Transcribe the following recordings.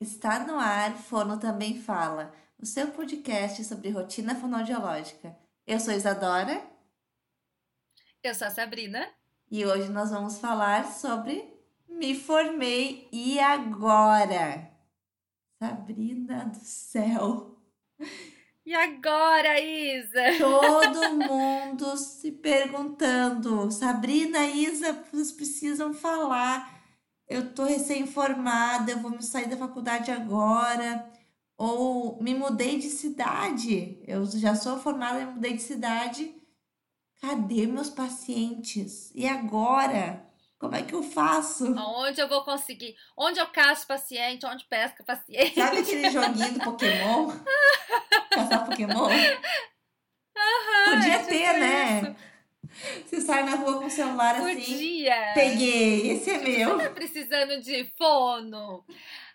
Está no ar, Fono Também Fala, o seu podcast sobre rotina fonoaudiológica. Eu sou Isadora. Eu sou a Sabrina. E hoje nós vamos falar sobre Me Formei e Agora. Sabrina do céu. E agora, Isa? Todo mundo se perguntando. Sabrina, Isa, vocês precisam falar eu tô recém-formada, eu vou me sair da faculdade agora, ou me mudei de cidade, eu já sou formada, me mudei de cidade. Cadê meus pacientes? E agora? Como é que eu faço? Onde eu vou conseguir? Onde eu caço paciente? Onde pesca paciente? Sabe aquele joguinho do Pokémon? Caçar Pokémon? Aham, Podia é ter, tipo né? Você sai na rua com o celular assim. Podia. Peguei, esse é meu. Você tá precisando de fono?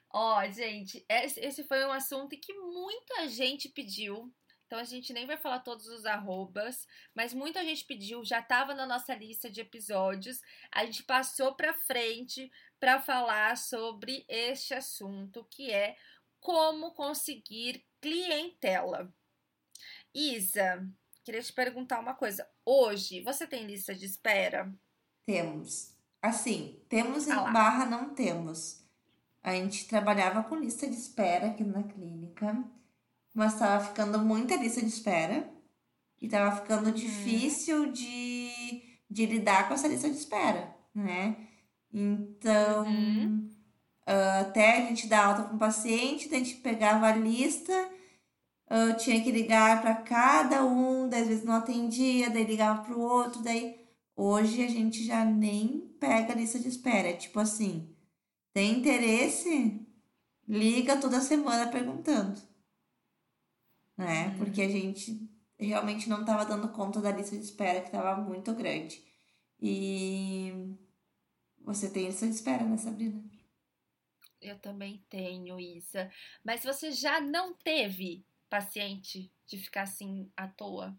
Ó, gente, esse esse foi um assunto que muita gente pediu. Então a gente nem vai falar todos os arrobas, mas muita gente pediu, já estava na nossa lista de episódios. A gente passou para frente para falar sobre este assunto, que é como conseguir clientela. Isa, queria te perguntar uma coisa. Hoje, você tem lista de espera? Temos. Assim, temos em Ah lá. barra não temos. A gente trabalhava com lista de espera aqui na clínica, mas estava ficando muita lista de espera e estava ficando Uhum. difícil de, de lidar com essa lista de espera, né? Então, Uhum. ah, até a gente dar alta com o paciente, a gente pegava a lista, ah, tinha que ligar para cada um, daí às vezes não atendia, daí ligava para o outro, daí hoje a gente já nem pega a lista de espera. É tipo assim, tem interesse? Liga toda semana perguntando, né? Uhum. Porque a gente realmente não estava dando conta da lista de espera, que estava muito grande. E você tem lista de espera, né, Sabrina? Eu também tenho, Isa. Mas você já não teve paciente de ficar assim à toa?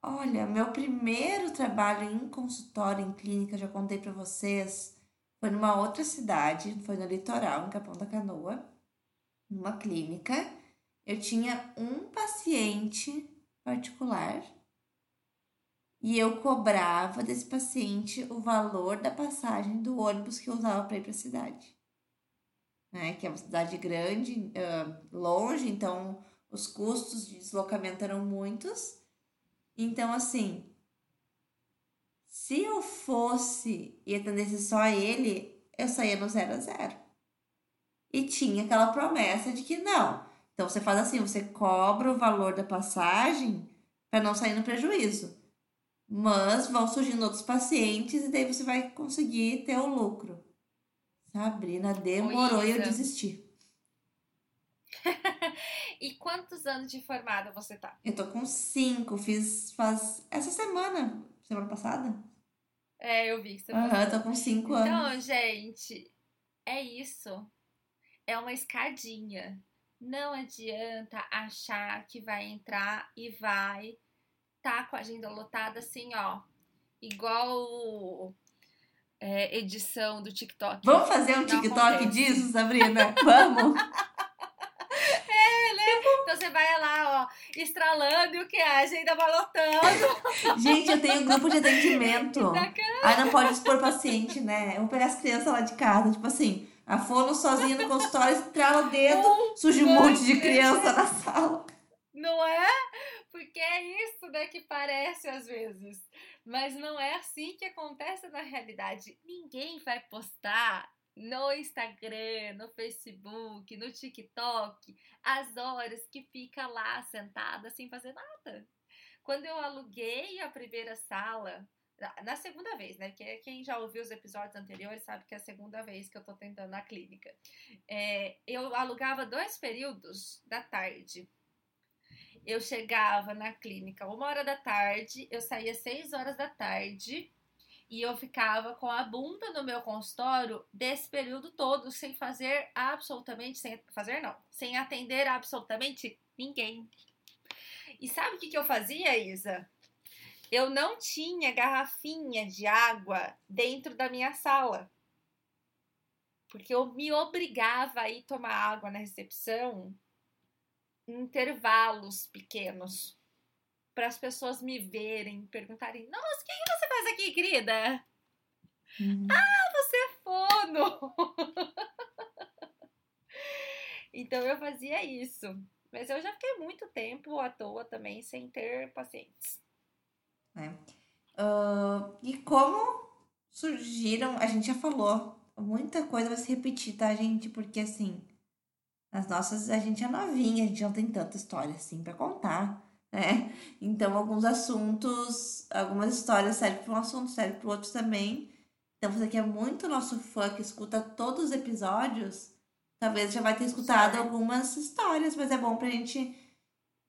Olha, meu primeiro trabalho em consultório, em clínica, já contei pra vocês, foi numa outra cidade, foi no litoral, em Capão da Canoa, numa clínica. Eu tinha um paciente particular e eu cobrava desse paciente o valor da passagem do ônibus que eu usava para ir para a cidade. Né? Que é uma cidade grande, longe, então os custos de deslocamento eram muitos. Então, assim, se eu fosse e atendesse só ele, eu saía no zero a zero. E tinha aquela promessa de que não. Então você faz assim, você cobra o valor da passagem para não sair no prejuízo. Mas vão surgindo outros pacientes e daí você vai conseguir ter o lucro. Sabrina, demorou e eu desisti. E quantos anos de formada você tá? Eu tô com cinco, fiz faz essa semana, semana passada. É, eu vi que você Aham, postou. tô com cinco anos. Então, gente, é isso. É uma escadinha. Não adianta achar que vai entrar e vai tá com a agenda lotada assim, ó. Igual é, edição do TikTok. Vamos fazer um TikTok acontece. disso, Sabrina? Vamos? Então você vai lá, ó, estralando e o que? A agenda vai lotando. Gente, eu tenho um grupo de atendimento. Aí não pode expor paciente, né? Eu vou pegar as crianças lá de casa, tipo assim, a fono sozinha no consultório, estrala o dedo, surge um monte de criança na sala. Não é? Porque é isso, né, que parece às vezes. Mas não é assim que acontece na realidade. Ninguém vai postar no Instagram, no Facebook, no TikTok, as horas que fica lá sentada sem fazer nada. Quando eu aluguei a primeira sala, na- segunda vez, né? Que quem já ouviu os episódios anteriores sabe que é a segunda vez que eu tô tentando na clínica. É, eu alugava dois períodos da tarde. Eu chegava na clínica uma hora da tarde, eu saía seis horas da tarde e eu ficava com a bunda no meu consultório desse período todo sem fazer absolutamente, sem fazer não, sem atender absolutamente ninguém. E sabe o que, que eu fazia, Isa? Eu não tinha garrafinha de água dentro da minha sala. porque eu me obrigava a ir tomar água na recepção em intervalos pequenos para as pessoas me verem, perguntarem: Nossa, o que você faz aqui, querida? Uhum. Ah, você é fono! então eu fazia isso. Mas eu já fiquei muito tempo à toa também sem ter pacientes. É. Uh, e como surgiram, a gente já falou, muita coisa vai se repetir, tá, gente? Porque assim, as nossas, a gente é novinha, a gente não tem tanta história assim para contar, né? Então, alguns assuntos, algumas histórias servem para um assunto, servem para outros também. Então, você que é muito nosso fã, que escuta todos os episódios, talvez já vai ter escutado algumas histórias, mas é bom pra gente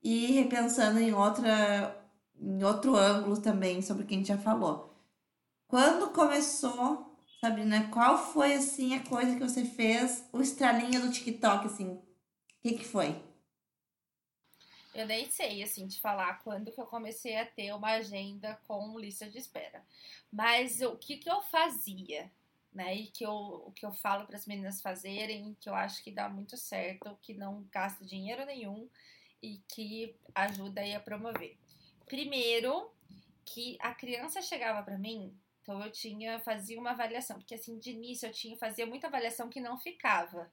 ir repensando em outra em outro ângulo também sobre o que a gente já falou. Quando começou, Sabrina, qual foi assim a coisa que você fez, o estralinho do TikTok assim? O que que foi? Eu nem sei, assim, te falar quando que eu comecei a ter uma agenda com lista de espera. Mas o que que eu fazia, né? E que eu, o que eu falo para as meninas fazerem, que eu acho que dá muito certo, que não gasta dinheiro nenhum e que ajuda aí a promover. Primeiro, que a criança chegava para mim, então eu tinha fazia uma avaliação, porque assim de início eu tinha fazia muita avaliação que não ficava,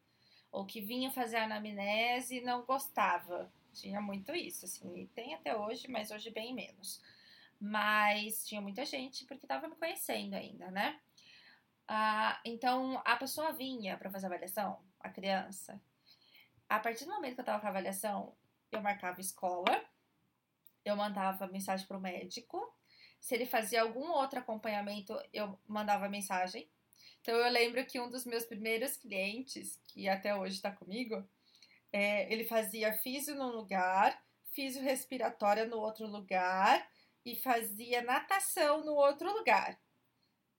ou que vinha fazer anamnese e não gostava. Tinha muito isso, assim, e tem até hoje, mas hoje bem menos. Mas tinha muita gente porque estava me conhecendo ainda, né? Ah, então a pessoa vinha para fazer avaliação, a criança. A partir do momento que eu estava com a avaliação, eu marcava escola, eu mandava mensagem para o médico. Se ele fazia algum outro acompanhamento, eu mandava mensagem. Então eu lembro que um dos meus primeiros clientes, que até hoje está comigo, é, ele fazia físio num lugar, físio respiratória no outro lugar e fazia natação no outro lugar.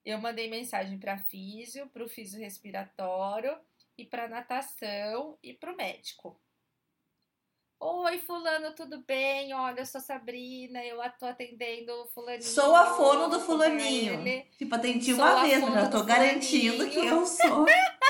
Eu mandei mensagem para físio, para o físio respiratório e para natação e para o médico. Oi, fulano, tudo bem? Olha, eu sou Sabrina, eu tô atendendo o fulaninho. Sou a fono do fulaninho. Ele. Tipo, atendi uma vez, mas já tô garantindo que eu sou.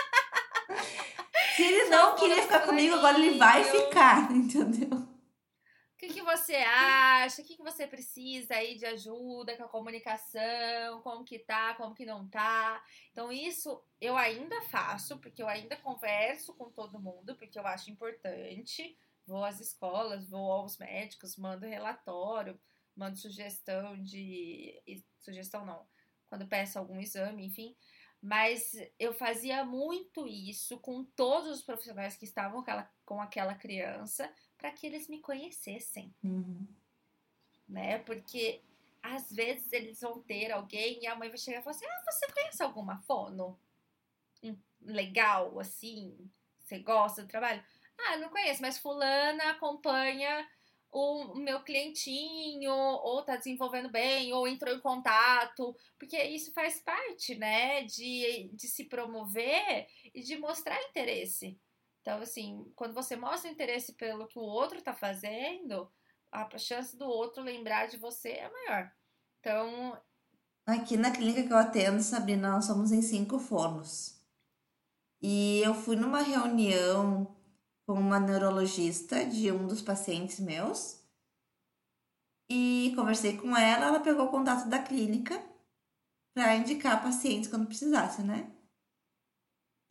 Se ele não queria ficar comigo, agora ele vai ficar, entendeu? O que, que você acha? O que, que você precisa aí de ajuda com a comunicação? Como que tá? Como que não tá? Então, isso eu ainda faço, porque eu ainda converso com todo mundo, porque eu acho importante vou às escolas, vou aos médicos, mando relatório, mando sugestão de. Sugestão não, quando peço algum exame, enfim. Mas eu fazia muito isso com todos os profissionais que estavam com aquela, com aquela criança para que eles me conhecessem. Uhum. Né? Porque às vezes eles vão ter alguém e a mãe vai chegar e falar assim: Ah, você conhece alguma fono? Legal, assim? Você gosta do trabalho? Ah, não conheço, mas fulana acompanha o meu clientinho, ou tá desenvolvendo bem, ou entrou em contato, porque isso faz parte, né, de, de se promover e de mostrar interesse. Então, assim, quando você mostra interesse pelo que o outro tá fazendo, a chance do outro lembrar de você é maior. Então. Aqui na clínica que eu atendo, Sabrina, nós somos em cinco fornos. E eu fui numa reunião com uma neurologista de um dos pacientes meus e conversei com ela. Ela pegou o contato da clínica para indicar pacientes quando precisasse, né?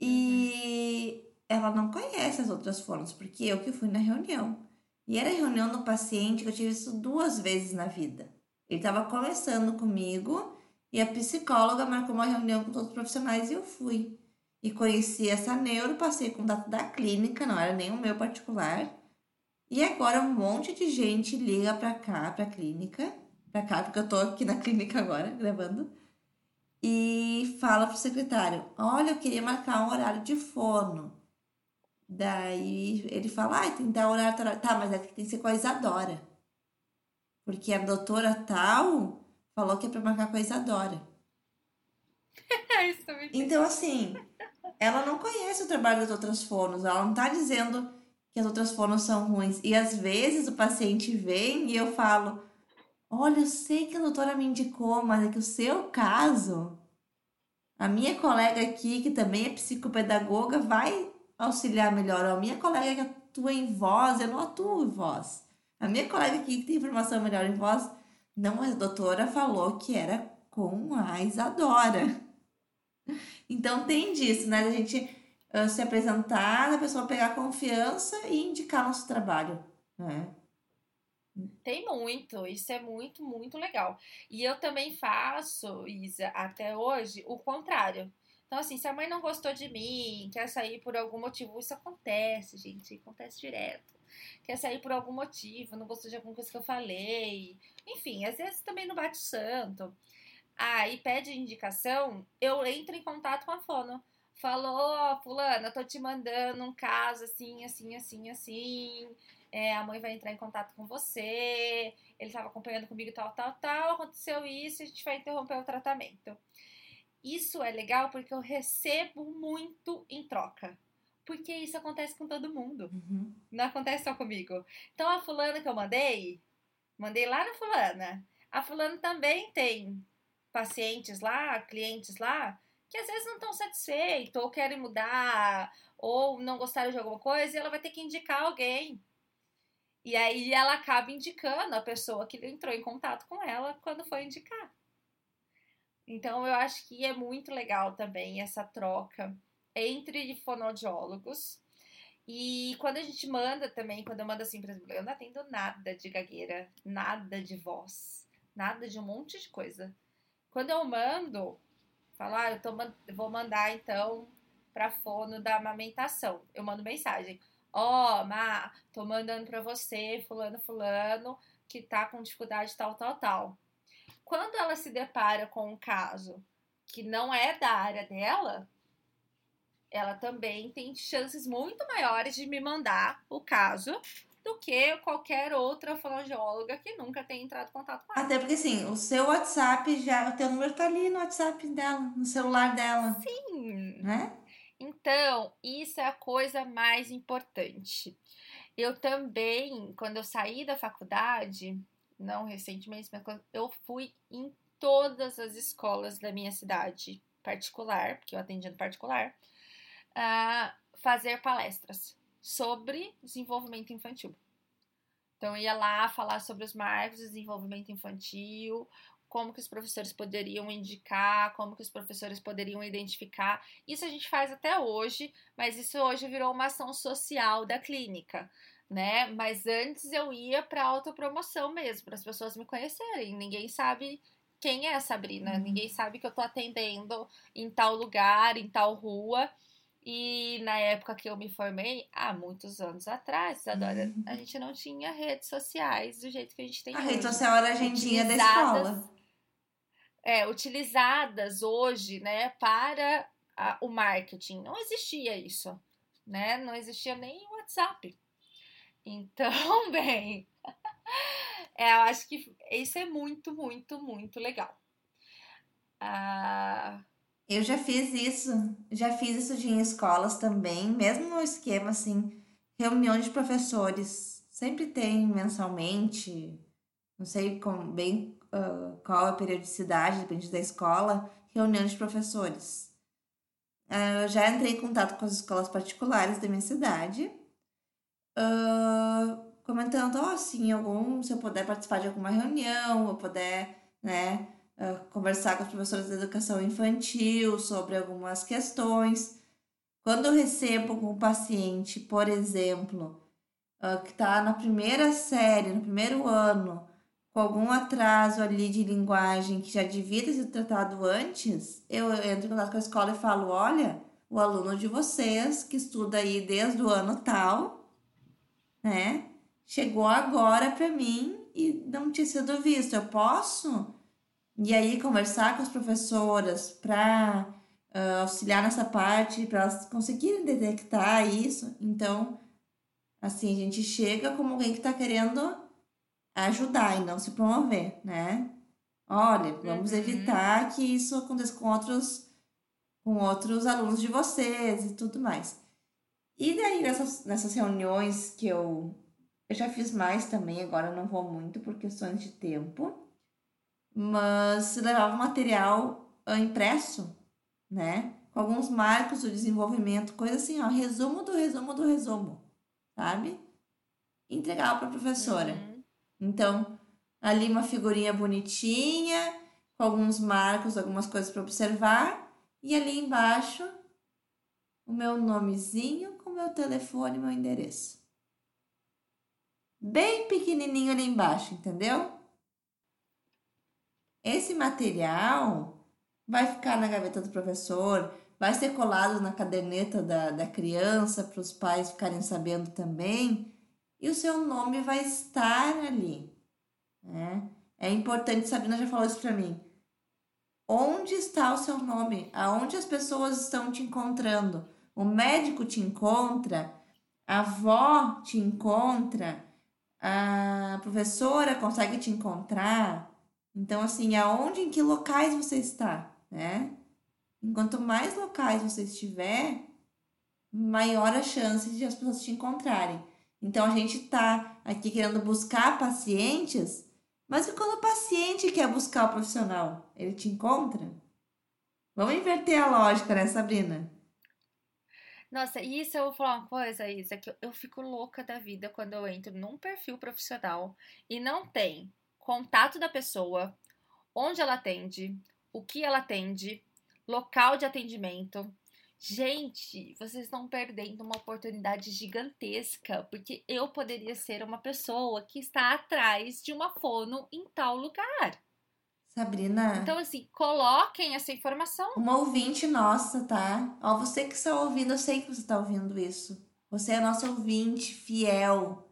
E uhum. ela não conhece as outras formas, porque eu que fui na reunião. E era a reunião do paciente que eu tive isso duas vezes na vida. Ele estava conversando comigo e a psicóloga marcou uma reunião com todos os profissionais e eu fui e conheci essa neuro, passei contato da clínica, não era nem o meu particular. E agora um monte de gente liga pra cá, pra clínica, pra cá, porque eu tô aqui na clínica agora, gravando, e fala pro secretário: Olha, eu queria marcar um horário de fono. Daí ele fala: Ah, tem que dar horário, horário. Tá, mas é que tem que ser com a Isadora. Porque a doutora tal falou que é pra marcar com a Isadora. então, assim, ela não conhece o trabalho das outras fonos, ela não tá dizendo que as outras fonos são ruins. E às vezes o paciente vem e eu falo: Olha, eu sei que a doutora me indicou, mas é que o seu caso. A minha colega aqui, que também é psicopedagoga, vai auxiliar melhor. A minha colega que atua em voz, eu não atuo em voz. A minha colega aqui que tem informação melhor em voz, não, a doutora falou que era com a Isadora. Então tem disso, né? A gente uh, se apresentar, a pessoa pegar confiança e indicar nosso trabalho, né? Tem muito, isso é muito, muito legal. E eu também faço, Isa, até hoje, o contrário. Então, assim, se a mãe não gostou de mim, quer sair por algum motivo, isso acontece, gente, acontece direto. Quer sair por algum motivo, não gostou de alguma coisa que eu falei. Enfim, às vezes também não bate santo. Aí ah, pede indicação, eu entro em contato com a fono. Falou, ó, oh, fulana, tô te mandando um caso assim, assim, assim, assim é, a mãe vai entrar em contato com você, ele estava acompanhando comigo tal, tal, tal, aconteceu isso, a gente vai interromper o tratamento. Isso é legal porque eu recebo muito em troca. Porque isso acontece com todo mundo. Uhum. Não acontece só comigo. Então a fulana que eu mandei, mandei lá na fulana. A fulana também tem pacientes lá, clientes lá, que às vezes não estão satisfeitos, ou querem mudar, ou não gostaram de alguma coisa, e ela vai ter que indicar alguém e aí ela acaba indicando a pessoa que entrou em contato com ela quando foi indicar. Então eu acho que é muito legal também essa troca entre fonoaudiólogos. E quando a gente manda também, quando eu mando assim, exemplo, eu não atendo nada de gagueira, nada de voz, nada de um monte de coisa. Quando eu mando, falar, ah, eu tô, vou mandar então para fono da amamentação. Eu mando mensagem. Ó, oh, Má, tô mandando para você, fulano, fulano, que tá com dificuldade tal, tal, tal. Quando ela se depara com um caso que não é da área dela, ela também tem chances muito maiores de me mandar o caso do que qualquer outra fonoaudióloga que nunca tenha entrado em contato com ela. Até porque, assim, o seu WhatsApp já, o teu número tá ali no WhatsApp dela, no celular dela. Sim. Né? Então, isso é a coisa mais importante. Eu também, quando eu saí da faculdade, não recentemente, mas quando eu fui em todas as escolas da minha cidade particular, porque eu atendi no particular, a fazer palestras sobre desenvolvimento infantil. Então, ia lá falar sobre os marcos de desenvolvimento infantil, como que os professores poderiam indicar, como que os professores poderiam identificar. Isso a gente faz até hoje, mas isso hoje virou uma ação social da clínica, né? Mas antes eu ia para autopromoção mesmo, para as pessoas me conhecerem. Ninguém sabe quem é a Sabrina, uhum. ninguém sabe que eu tô atendendo em tal lugar, em tal rua. E na época que eu me formei, há muitos anos atrás, Adora, uhum. a gente não tinha redes sociais do jeito que a gente tem a hoje. A rede social era a agendinha da escola é, utilizadas hoje né, para a, o marketing. Não existia isso, né? Não existia nem o WhatsApp. Então, bem, é, eu acho que isso é muito, muito, muito legal. Ah, eu já fiz isso, já fiz isso de em escolas também, mesmo no esquema assim, reuniões de professores, sempre tem mensalmente, não sei como, bem uh, qual a periodicidade, depende da escola, reuniões de professores. Uh, eu já entrei em contato com as escolas particulares da minha cidade, uh, comentando, oh, sim, algum, se eu puder participar de alguma reunião, eu puder, né, uh, conversar com os professores de educação infantil sobre algumas questões. Quando eu recebo um paciente, por exemplo, que está na primeira série, no primeiro ano, com algum atraso ali de linguagem que já devia sido tratado antes, eu entro em contato com a escola e falo: olha, o aluno de vocês, que estuda aí desde o ano tal, né, chegou agora para mim e não tinha sido visto. Eu posso? E aí conversar com as professoras para uh, auxiliar nessa parte, para elas conseguirem detectar isso. Então, assim, a gente chega como alguém que está querendo ajudar e não se promover, né? Olha, vamos uhum. evitar que isso aconteça com outros com outros alunos de vocês e tudo mais. E daí nessas, nessas reuniões que eu, eu já fiz mais também, agora não vou muito por questões de tempo, mas levava material ah, impresso, né? Com alguns marcos do desenvolvimento, coisa assim, ó, resumo do resumo do resumo, sabe? Entregar para a professora. Uhum. Então, ali uma figurinha bonitinha, com alguns marcos, algumas coisas para observar, e ali embaixo o meu nomezinho com meu telefone e meu endereço. Bem pequenininho ali embaixo, entendeu? Esse material vai ficar na gaveta do professor, vai ser colado na caderneta da, da criança para os pais ficarem sabendo também, e o seu nome vai estar ali. Né? É importante, Sabrina já falou isso para mim. Onde está o seu nome? Aonde as pessoas estão te encontrando? O médico te encontra, a avó te encontra, a professora consegue te encontrar. Então, assim, aonde, em que locais você está, né? Enquanto mais locais você estiver, maior a chance de as pessoas te encontrarem. Então, a gente está aqui querendo buscar pacientes, mas e quando o paciente quer buscar o profissional? Ele te encontra? Vamos inverter a lógica, né, Sabrina? Nossa, isso eu vou falar uma coisa, Isa, que eu, eu fico louca da vida quando eu entro num perfil profissional e não tem contato da pessoa, onde ela atende, o que ela atende, local de atendimento. Gente, vocês estão perdendo uma oportunidade gigantesca, porque eu poderia ser uma pessoa que está atrás de uma fono em tal lugar. Sabrina. Então, assim, coloquem essa informação. Uma ouvinte nossa, tá? Ó, você que está ouvindo, eu sei que você está ouvindo isso. Você é nossa ouvinte fiel.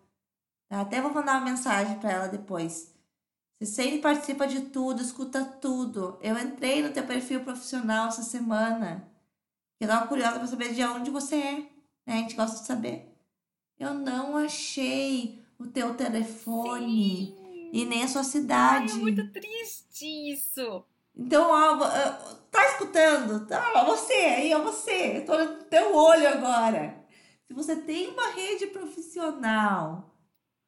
Tá? Até vou mandar uma mensagem para ela depois. Você sempre participa de tudo, escuta tudo. Eu entrei no teu perfil profissional essa semana. Eu tava curiosa para saber de onde você é. Né? A gente gosta de saber. Eu não achei o teu telefone. Sim. E nem a sua cidade. Ai, é muito triste isso. Então, ó, tá escutando? Tá, você aí, ó, você. Eu tô no teu olho agora. Se você tem uma rede profissional,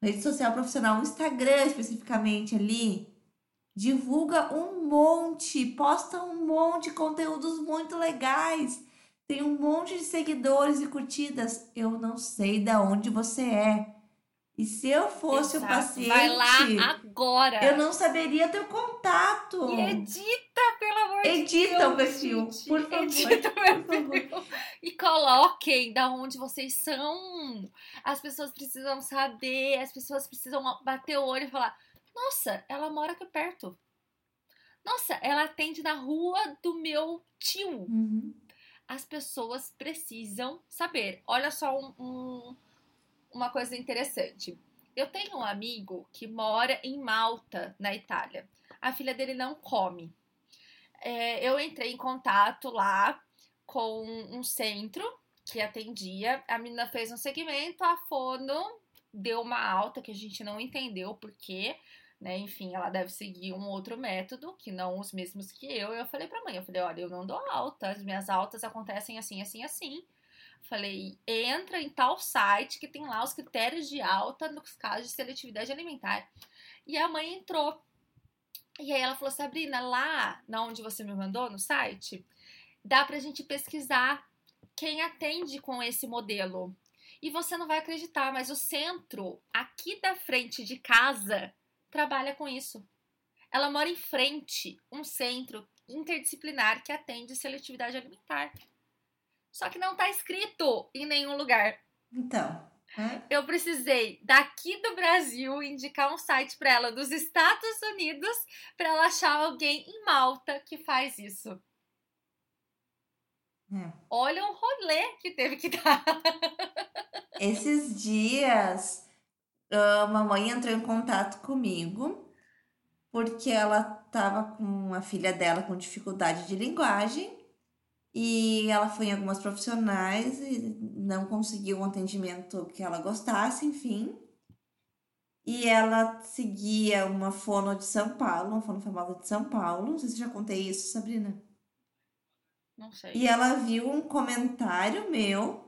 rede social profissional, um Instagram especificamente ali, divulga um monte, posta um monte de conteúdos muito legais. Tem um monte de seguidores e curtidas. Eu não sei da onde você é. E se eu fosse Exato. o paciente. Vai lá agora. Eu não saberia teu contato. E edita, pelo amor de Deus. Edita o perfil, gente. por favor. Edita o meu perfil. E coloquem da onde vocês são. As pessoas precisam saber, as pessoas precisam bater o olho e falar: Nossa, ela mora aqui perto. Nossa, ela atende na rua do meu tio. Uhum. As pessoas precisam saber. Olha só um- um uma coisa interessante. Eu tenho um amigo que mora em Malta, na Itália. A filha dele não come. É, eu entrei em contato lá com um centro que atendia. A menina fez um segmento, a fono deu uma alta que a gente não entendeu por quê. Né? Enfim, ela deve seguir um outro método, que não os mesmos que eu. Eu falei pra mãe, eu falei, olha, eu não dou alta, as minhas altas acontecem assim, assim, assim. Falei, entra em tal site que tem lá os critérios de alta nos casos de seletividade alimentar. E a mãe entrou. E aí ela falou, Sabrina, lá na onde você me mandou, no site, dá pra gente pesquisar quem atende com esse modelo. E você não vai acreditar, mas o centro, aqui da frente de casa, trabalha com isso. Ela mora em frente, um centro interdisciplinar que atende seletividade alimentar. Só que não tá escrito em nenhum lugar. Então. né? Eu precisei daqui do Brasil indicar um site para ela dos Estados Unidos para ela achar alguém em Malta que faz isso. É. Olha o rolê que teve que dar. Esses dias, a mamãe entrou em contato comigo porque ela tava com a filha dela com dificuldade de linguagem e ela foi em algumas profissionais e não conseguiu um atendimento que ela gostasse, enfim. E ela seguia uma fono de São Paulo, uma fono famosa de São Paulo. Não sei se já contei isso, Sabrina. Não sei. E ela viu um comentário meu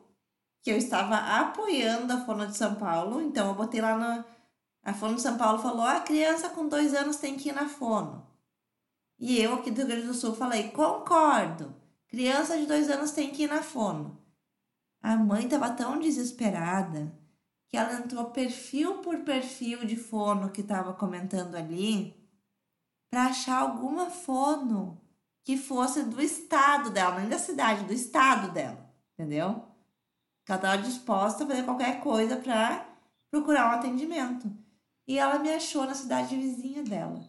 que eu estava apoiando a Fono de São Paulo. Então eu botei lá na. A Fono de São Paulo falou: a criança com dois anos tem que ir na Fono. E eu aqui do Rio Grande do Sul falei: concordo. Criança de dois anos tem que ir na fono. A mãe estava tão desesperada que ela entrou perfil por perfil de fono que estava comentando ali para achar alguma fono que fosse do estado dela, nem da cidade, do estado dela, entendeu? Que ela estava disposta a fazer qualquer coisa para procurar um atendimento. E ela me achou na cidade vizinha dela.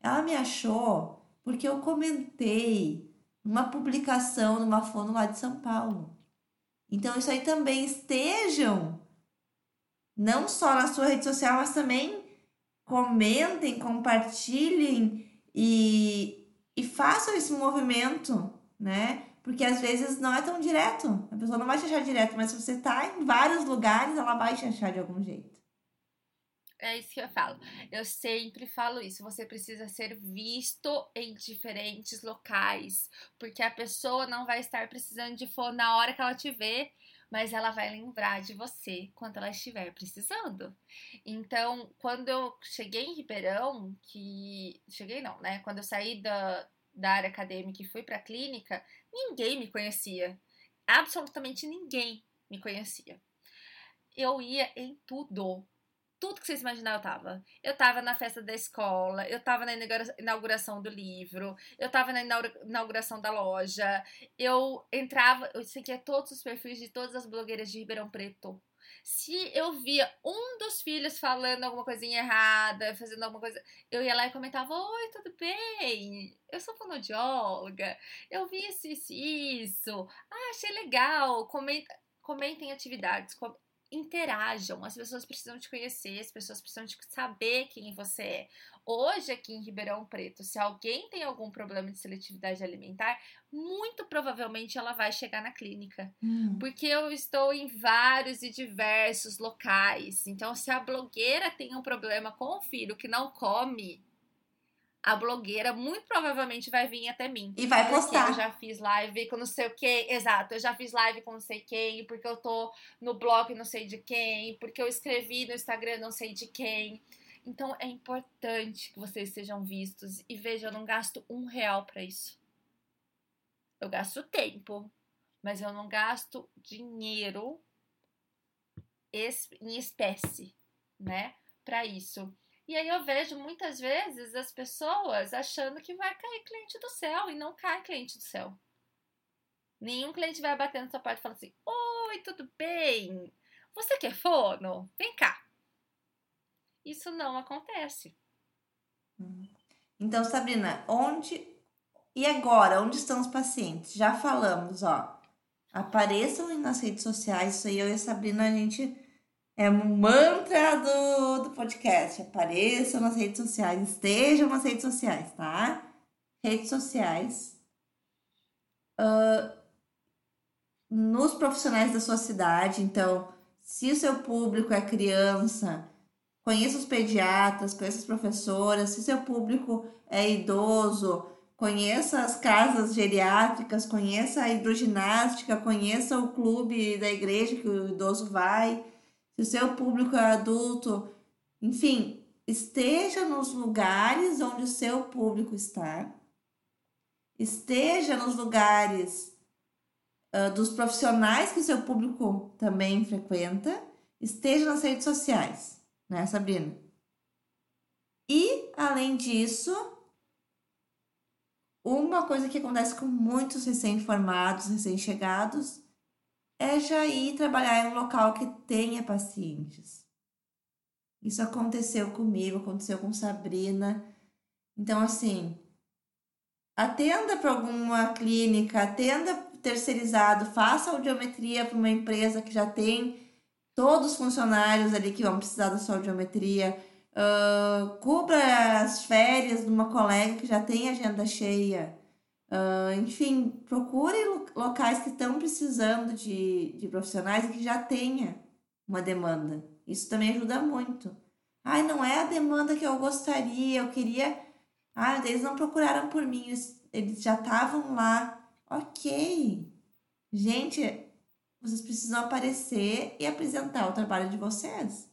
Ela me achou porque eu comentei uma publicação numa fono lá de São Paulo. Então, isso aí também estejam, não só na sua rede social, mas também comentem, compartilhem e, e façam esse movimento, né? Porque às vezes não é tão direto. A pessoa não vai te achar direto, mas se você tá em vários lugares, ela vai te achar de algum jeito. É isso que eu falo. Eu sempre falo isso. Você precisa ser visto em diferentes locais. Porque a pessoa não vai estar precisando de fone na hora que ela te vê, mas ela vai lembrar de você quando ela estiver precisando. Então, quando eu cheguei em Ribeirão, que. Cheguei não, né? Quando eu saí da, da área acadêmica e fui para a clínica, ninguém me conhecia. Absolutamente ninguém me conhecia. Eu ia em tudo tudo que vocês imaginaram eu tava. Eu tava na festa da escola, eu tava na inauguração do livro, eu tava na inauguração da loja, eu entrava, eu seguia todos os perfis de todas as blogueiras de Ribeirão Preto. Se eu via um dos filhos falando alguma coisinha errada, fazendo alguma coisa, eu ia lá e comentava: Oi, tudo bem? Eu sou fonoaudióloga, eu vi isso, isso, isso. Ah, achei legal. Comenta, comentem atividades interajam, as pessoas precisam te conhecer, as pessoas precisam te saber quem você é. Hoje, aqui em Ribeirão Preto, se alguém tem algum problema de seletividade alimentar, muito provavelmente ela vai chegar na clínica. Hum. Porque eu estou em vários e diversos locais. Então, se a blogueira tem um problema com o filho que não come, a blogueira muito provavelmente vai vir até mim. E vai postar. eu já fiz live com não sei o que. Exato, eu já fiz live com não sei quem, porque eu tô no blog não sei de quem, porque eu escrevi no Instagram não sei de quem. Então é importante que vocês sejam vistos. E veja, eu não gasto um real para isso. Eu gasto tempo, mas eu não gasto dinheiro em espécie, né? Para isso. E aí eu vejo muitas vezes as pessoas achando que vai cair cliente do céu e não cai cliente do céu. Nenhum cliente vai bater na sua porta e falar assim: Oi, tudo bem? Você quer fono? Vem cá. Isso não acontece. Então, Sabrina, onde e agora? Onde estão os pacientes? Já falamos, ó. Apareçam nas redes sociais. Isso aí eu e a Sabrina, a gente é um mantra do, do podcast. Apareçam nas redes sociais, estejam nas redes sociais, tá? Redes sociais. Uh, nos profissionais da sua cidade. Então, se o seu público é criança, conheça os pediatras, conheça as professoras. Se seu público é idoso, conheça as casas geriátricas, conheça a hidroginástica, conheça o clube da igreja que o idoso vai se o seu público é adulto, enfim, esteja nos lugares onde o seu público está, esteja nos lugares uh, dos profissionais que o seu público também frequenta, esteja nas redes sociais, né, Sabrina? E, além disso, uma coisa que acontece com muitos recém-formados, recém-chegados, é já ir trabalhar em um local que tenha pacientes. Isso aconteceu comigo, aconteceu com Sabrina. Então, assim, atenda para alguma clínica, atenda terceirizado, faça audiometria para uma empresa que já tem todos os funcionários ali que vão precisar da sua audiometria. Uh, cubra as férias de uma colega que já tem agenda cheia. Uh, enfim, procure locais que estão precisando de, de profissionais e que já tenha uma demanda. Isso também ajuda muito. Ai, não é a demanda que eu gostaria, eu queria. Ah, eles não procuraram por mim, eles, eles já estavam lá. Ok. Gente, vocês precisam aparecer e apresentar o trabalho de vocês.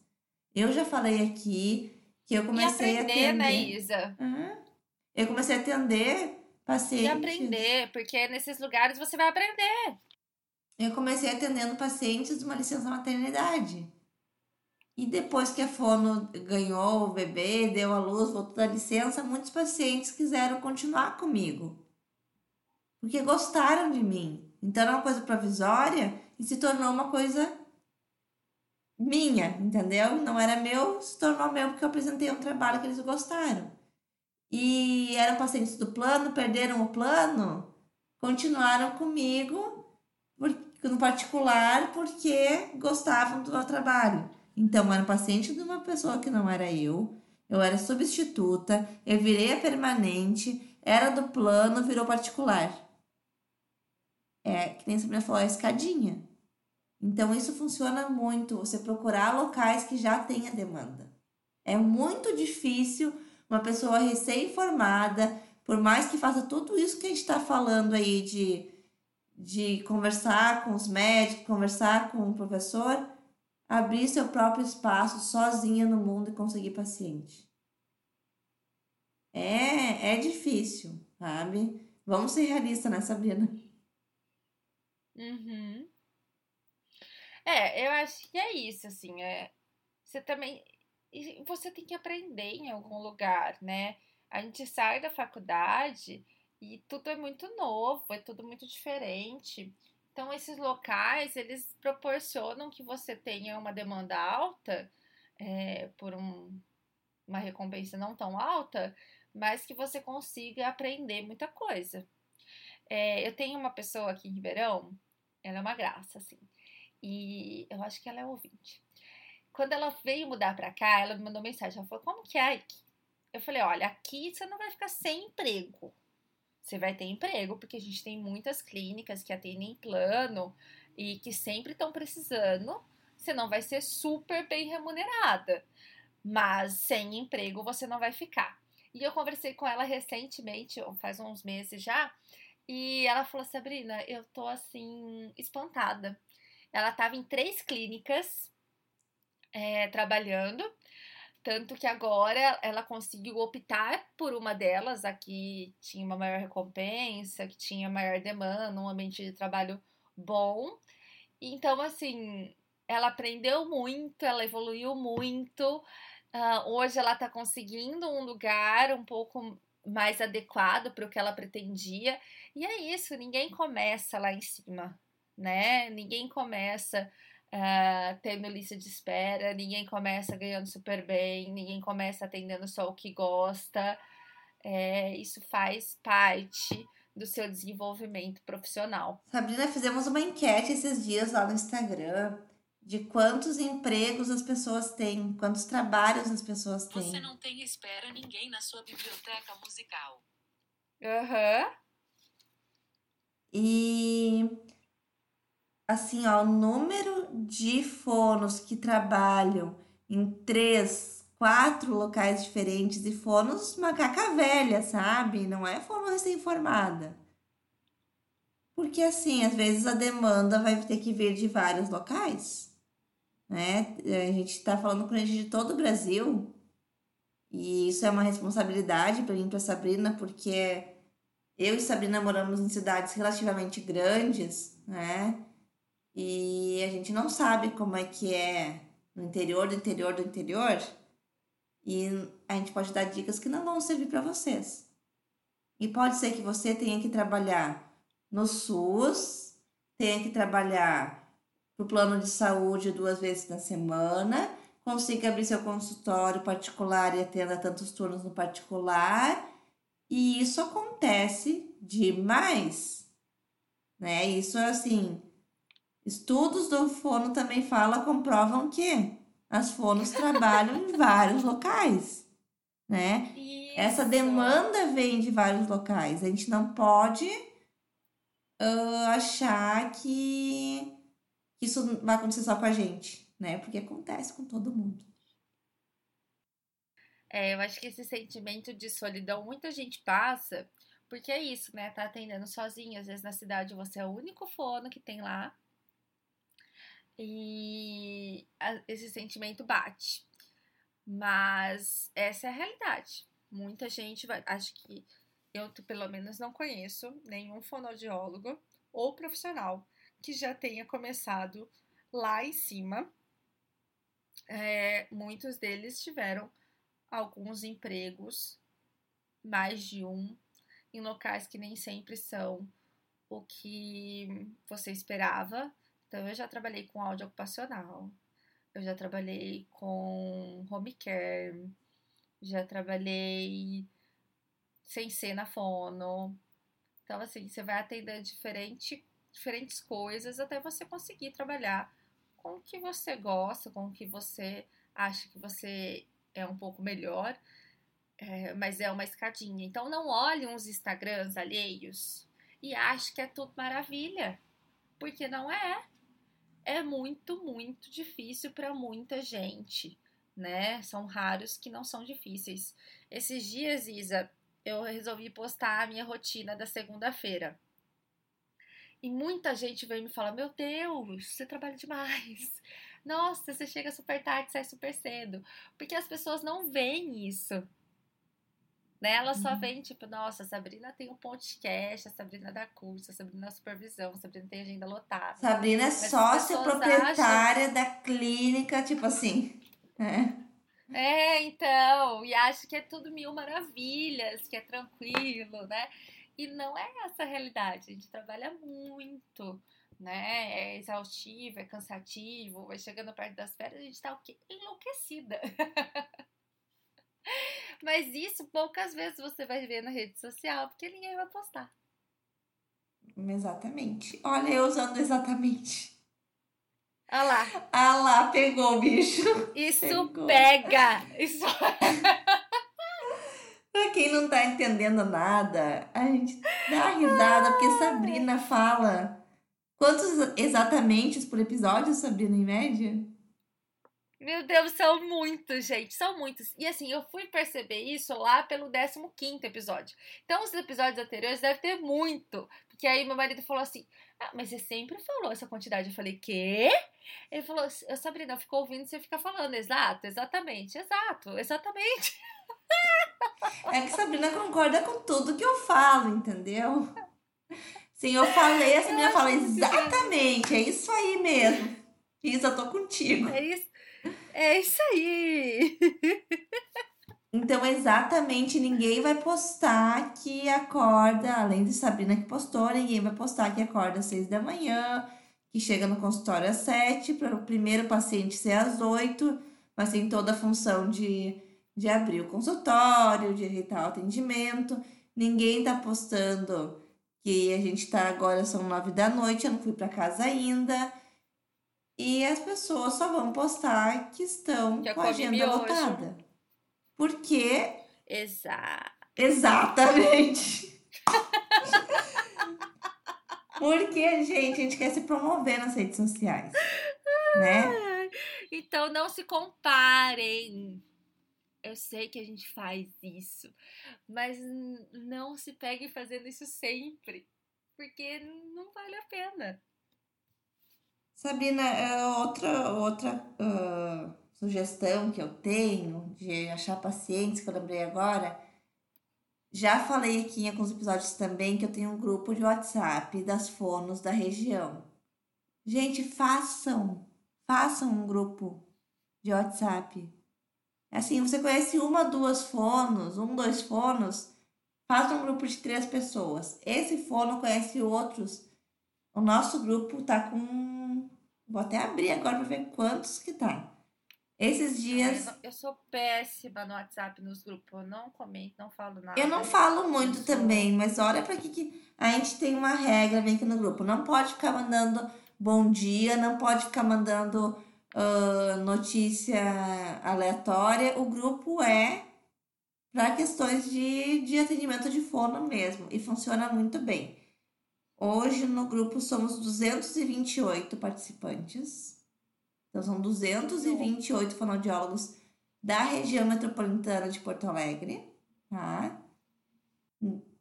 Eu já falei aqui que eu comecei aprender, a atender. né, Isa? Uhum. Eu comecei a atender pacientes. E aprender, porque nesses lugares você vai aprender. Eu comecei atendendo pacientes de uma licença maternidade. E depois que a Fono ganhou o bebê, deu a luz, voltou da licença, muitos pacientes quiseram continuar comigo. Porque gostaram de mim. Então era uma coisa provisória e se tornou uma coisa minha, entendeu? Não era meu, se tornou meu porque eu apresentei um trabalho que eles gostaram. E eram pacientes do plano, perderam o plano, continuaram comigo no particular porque gostavam do meu trabalho. Então, era paciente de uma pessoa que não era eu, eu era substituta, eu virei a permanente, era do plano, virou particular. É, que nem Sabrina falou, a escadinha. Então, isso funciona muito, você procurar locais que já tenha demanda. É muito difícil uma pessoa recém-formada, por mais que faça tudo isso que a gente está falando aí de, de conversar com os médicos, conversar com o professor, abrir seu próprio espaço sozinha no mundo e conseguir paciente. É, é difícil, sabe? Vamos ser realistas, né, Sabrina? Uhum. É, eu acho que é isso, assim, é, você também, você tem que aprender em algum lugar, né? A gente sai da faculdade e tudo é muito novo, é tudo muito diferente. Então, esses locais, eles proporcionam que você tenha uma demanda alta, é, por um, uma recompensa não tão alta, mas que você consiga aprender muita coisa. É, eu tenho uma pessoa aqui em Ribeirão, ela é uma graça, assim, e eu acho que ela é ouvinte. Quando ela veio mudar pra cá, ela me mandou mensagem, ela falou, como que é? Eu falei, olha, aqui você não vai ficar sem emprego, você vai ter emprego, porque a gente tem muitas clínicas que atendem plano e que sempre estão precisando. Você não vai ser super bem remunerada, mas sem emprego você não vai ficar. E eu conversei com ela recentemente, faz uns meses já, e ela falou: Sabrina, eu tô assim, espantada. Ela estava em três clínicas é, trabalhando tanto que agora ela conseguiu optar por uma delas, a que tinha uma maior recompensa, que tinha maior demanda, um ambiente de trabalho bom. Então, assim, ela aprendeu muito, ela evoluiu muito. Uh, hoje ela está conseguindo um lugar um pouco mais adequado para o que ela pretendia. E é isso, ninguém começa lá em cima, né? Ninguém começa uh, tendo lista de espera, ninguém começa ganhando super bem, ninguém começa atendendo só o que gosta. É, isso faz parte do seu desenvolvimento profissional. Sabrina, fizemos uma enquete esses dias lá no Instagram de quantos empregos as pessoas têm, quantos trabalhos as pessoas têm. Você não tem espera ninguém na sua biblioteca musical. Aham. Uhum. E assim, ó, o número de fonos que trabalham em três, quatro locais diferentes e fonos macaca velha, sabe? Não é fono recém-formada. Porque assim, às vezes a demanda vai ter que vir de vários locais, né? A gente está falando com gente de todo o Brasil. E isso é uma responsabilidade para mim, para Sabrina, porque eu e Sabrina moramos em cidades relativamente grandes, né? E a gente não sabe como é que é no interior do interior do interior. E a gente pode dar dicas que não vão servir para vocês. E pode ser que você tenha que trabalhar no SUS, tenha que trabalhar para o plano de saúde duas vezes na semana, consiga abrir seu consultório particular e atenda tantos turnos no particular. E isso acontece demais. Né? Isso é assim, Estudos do fono também fala, comprovam que as fonos trabalham em vários locais, né? Isso. Essa demanda vem de vários locais. A gente não pode uh, achar que isso vai acontecer só com a gente, né? Porque acontece com todo mundo. É, eu acho que esse sentimento de solidão muita gente passa, porque é isso, né? Tá atendendo sozinho, às vezes na cidade você é o único fono que tem lá, e esse sentimento bate. Mas essa é a realidade. Muita gente vai. Acho que eu pelo menos não conheço nenhum fonoaudiólogo ou profissional que já tenha começado lá em cima. É, muitos deles tiveram alguns empregos, mais de um, em locais que nem sempre são o que você esperava. Então, eu já trabalhei com áudio ocupacional, eu já trabalhei com home care, já trabalhei sem ser na fono. Então, assim, você vai atender diferente, diferentes coisas até você conseguir trabalhar com o que você gosta, com o que você acha que você é um pouco melhor, é, mas é uma escadinha. Então, não olhe uns Instagrams alheios e ache que é tudo maravilha, porque não é. É muito, muito difícil para muita gente, né? São raros que não são difíceis. Esses dias, Isa, eu resolvi postar a minha rotina da segunda-feira. E muita gente veio me falar: Meu Deus, você trabalha demais. Nossa, você chega super tarde, sai super cedo. Porque as pessoas não veem isso. Né? Elas só uhum. veem, tipo, nossa, a Sabrina tem um podcast, a Sabrina dá curso, a Sabrina dá supervisão, a Sabrina tem agenda lotada. Sabrina é sócia proprietária acham... da clínica, tipo assim. É. É, então, e acho que é tudo mil maravilhas, que é tranquilo, né? E não é essa a realidade. A gente trabalha muito, né? É exaustivo, é cansativo, vai chegando perto das férias, a gente tá o quê? Enlouquecida. Mas isso poucas vezes você vai ver na rede social, porque ninguém vai postar. Exatamente. Olha, eu usando exatamente. Olha lá. Ah lá, pegou o bicho. Isso pegou. pega. Isso. pra quem não tá entendendo nada, a gente dá risada, porque Sabrina fala. Quantos exatamente por episódio, Sabrina, em média? Meu Deus, são muitos, gente, são muitos. E assim, eu fui perceber isso lá pelo 15 episódio. Então, os episódios anteriores devem ter muito. Porque aí meu marido falou assim: Ah, mas você sempre falou essa quantidade. Eu falei: Quê? Ele falou: Sabrina, ficou ouvindo você ficar falando. Exato, exatamente, exato, exatamente. É que Sabrina concorda com tudo que eu falo, entendeu? Sim, eu falei, a Sabrina fala exatamente, é isso aí mesmo. Isa, tô contigo. É isso. É isso aí! Então, exatamente, ninguém vai postar que acorda, além de Sabrina que postou, ninguém vai postar que acorda às seis da manhã, que chega no consultório às sete, para o primeiro paciente ser às oito, mas tem toda a função de, de abrir o consultório, de ajeitar o atendimento. Ninguém tá postando que a gente tá agora, são nove da noite, eu não fui para casa ainda. E as pessoas só vão postar que estão que com a agenda miojo. lotada. Porque. Exato. Exatamente. Porque, gente, a gente quer se promover nas redes sociais. Né? Então não se comparem. Eu sei que a gente faz isso, mas não se pegue fazendo isso sempre, porque não vale a pena. Sabrina, é outra, outra uh, sugestão que eu tenho de achar pacientes que eu lembrei agora. Já falei aqui em alguns episódios também que eu tenho um grupo de WhatsApp das fonos da região. Gente, façam, façam um grupo de WhatsApp. Assim, você conhece uma, duas fonos, um, dois fonos, faça um grupo de três pessoas. Esse fono conhece outros. O nosso grupo tá com Vou até abrir agora para ver quantos que tá. Esses dias. Eu sou péssima no WhatsApp, nos grupos. Eu não comento, não falo nada. Eu não falo muito também, mas olha para que, que a gente tem uma regra bem aqui no grupo. Não pode ficar mandando bom dia, não pode ficar mandando uh, notícia aleatória. O grupo é para questões de, de atendimento de fono mesmo e funciona muito bem. Hoje no grupo somos 228 participantes. Então são 228 fonoaudiólogos da região metropolitana de Porto Alegre, tá?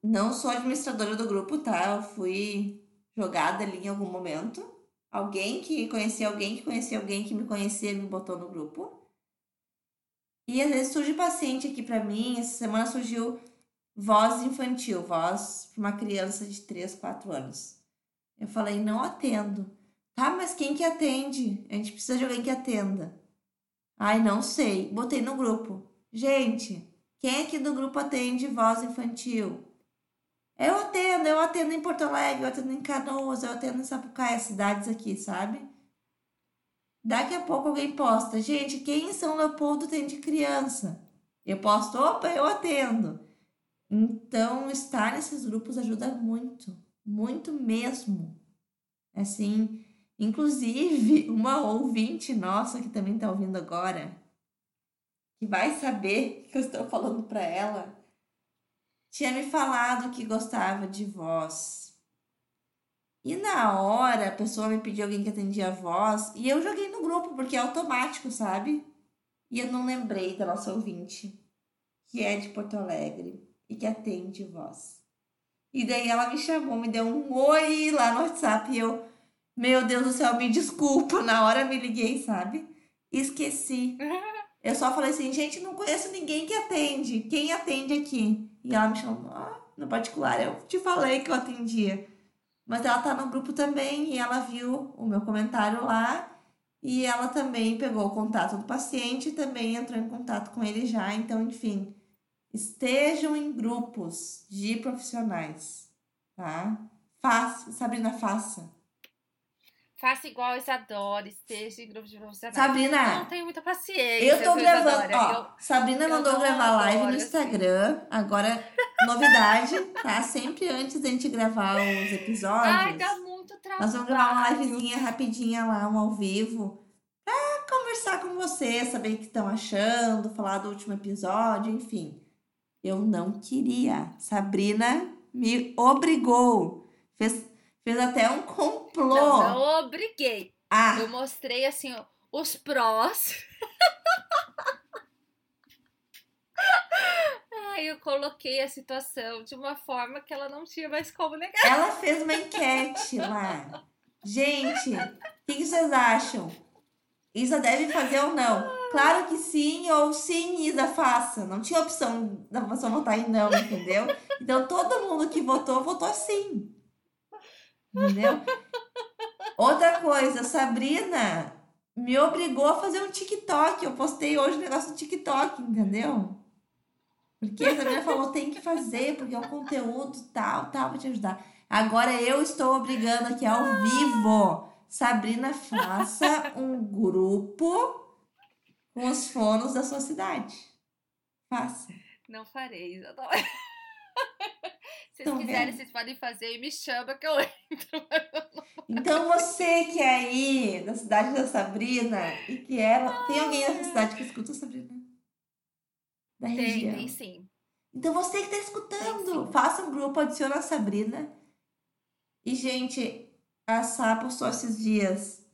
Não sou administradora do grupo, tá? Eu fui jogada ali em algum momento. Alguém que conhecia alguém que conhecia alguém que me conhecia me botou no grupo. E às vezes surge paciente aqui para mim. Essa semana surgiu voz infantil, voz para uma criança de 3, 4 anos. Eu falei, não atendo. Tá, mas quem que atende? A gente precisa de alguém que atenda. Ai, não sei. Botei no grupo. Gente, quem aqui do grupo atende voz infantil? Eu atendo, eu atendo em Porto Alegre, eu atendo em Canoas, eu atendo em Sapucaia, cidades aqui, sabe? Daqui a pouco alguém posta, gente, quem em São Leopoldo tem de criança? Eu posto, opa, eu atendo. Então, estar nesses grupos ajuda muito, muito mesmo. Assim, inclusive, uma ouvinte nossa que também está ouvindo agora, que vai saber que eu estou falando para ela, tinha me falado que gostava de voz. E na hora a pessoa me pediu alguém que atendia a voz e eu joguei no grupo porque é automático, sabe? E eu não lembrei da nossa ouvinte, que é de Porto Alegre e que atende voz. E daí ela me chamou, me deu um oi lá no WhatsApp e eu, meu Deus do céu, me desculpa, na hora me liguei, sabe? Esqueci. Eu só falei assim, gente, não conheço ninguém que atende. Quem atende aqui? E ela me chamou, ah, no particular, eu te falei que eu atendia. Mas ela tá no grupo também e ela viu o meu comentário lá e ela também pegou o contato do paciente e também entrou em contato com ele já. Então, enfim, estejam em grupos de profissionais, tá? Faça, Sabrina, faça. Faça igual a Isadora, esteja em grupo de profissionais. Sabrina, Eu não tenho muita paciência. eu tô gravando, Isadora? ó, Sabrina eu mandou gravar live no adoro, assim. Instagram, agora novidade, tá? Sempre antes da gente gravar os episódios. Ai, dá muito trabalho. Nós vamos gravar uma livezinha rapidinha lá, um ao vivo, pra conversar com você, saber o que estão achando, falar do último episódio, enfim. Eu não queria. Sabrina me obrigou. Fez, fez até um complô. Não, não obriguei. Ah, Eu mostrei, assim, os prós. Ai, eu coloquei a situação de uma forma que ela não tinha mais como negar. ela fez uma enquete lá. Gente, o que, que vocês acham? Isa deve fazer ou não? Claro que sim, ou sim, Isa, faça. Não tinha opção da pessoa votar em não, entendeu? Então todo mundo que votou, votou sim. Entendeu? Outra coisa, Sabrina me obrigou a fazer um TikTok. Eu postei hoje o negócio do TikTok, entendeu? Porque a Sabrina falou, tem que fazer, porque é um conteúdo tal, tal, pra te ajudar. Agora eu estou obrigando aqui ao vivo. Sabrina, faça um grupo com os fonos da sua cidade. Faça. Não farei, Isadora. Se vocês quiserem, vendo? vocês podem fazer e me chama que eu entro. Então você que é aí da cidade da Sabrina e que ela. Tem alguém nessa cidade que escuta a Sabrina? Da Tem, região. tem sim. Então você que tá Tem escutando, sim. faça um grupo, adiciona a Sabrina. E, gente, a Sá postou esses dias.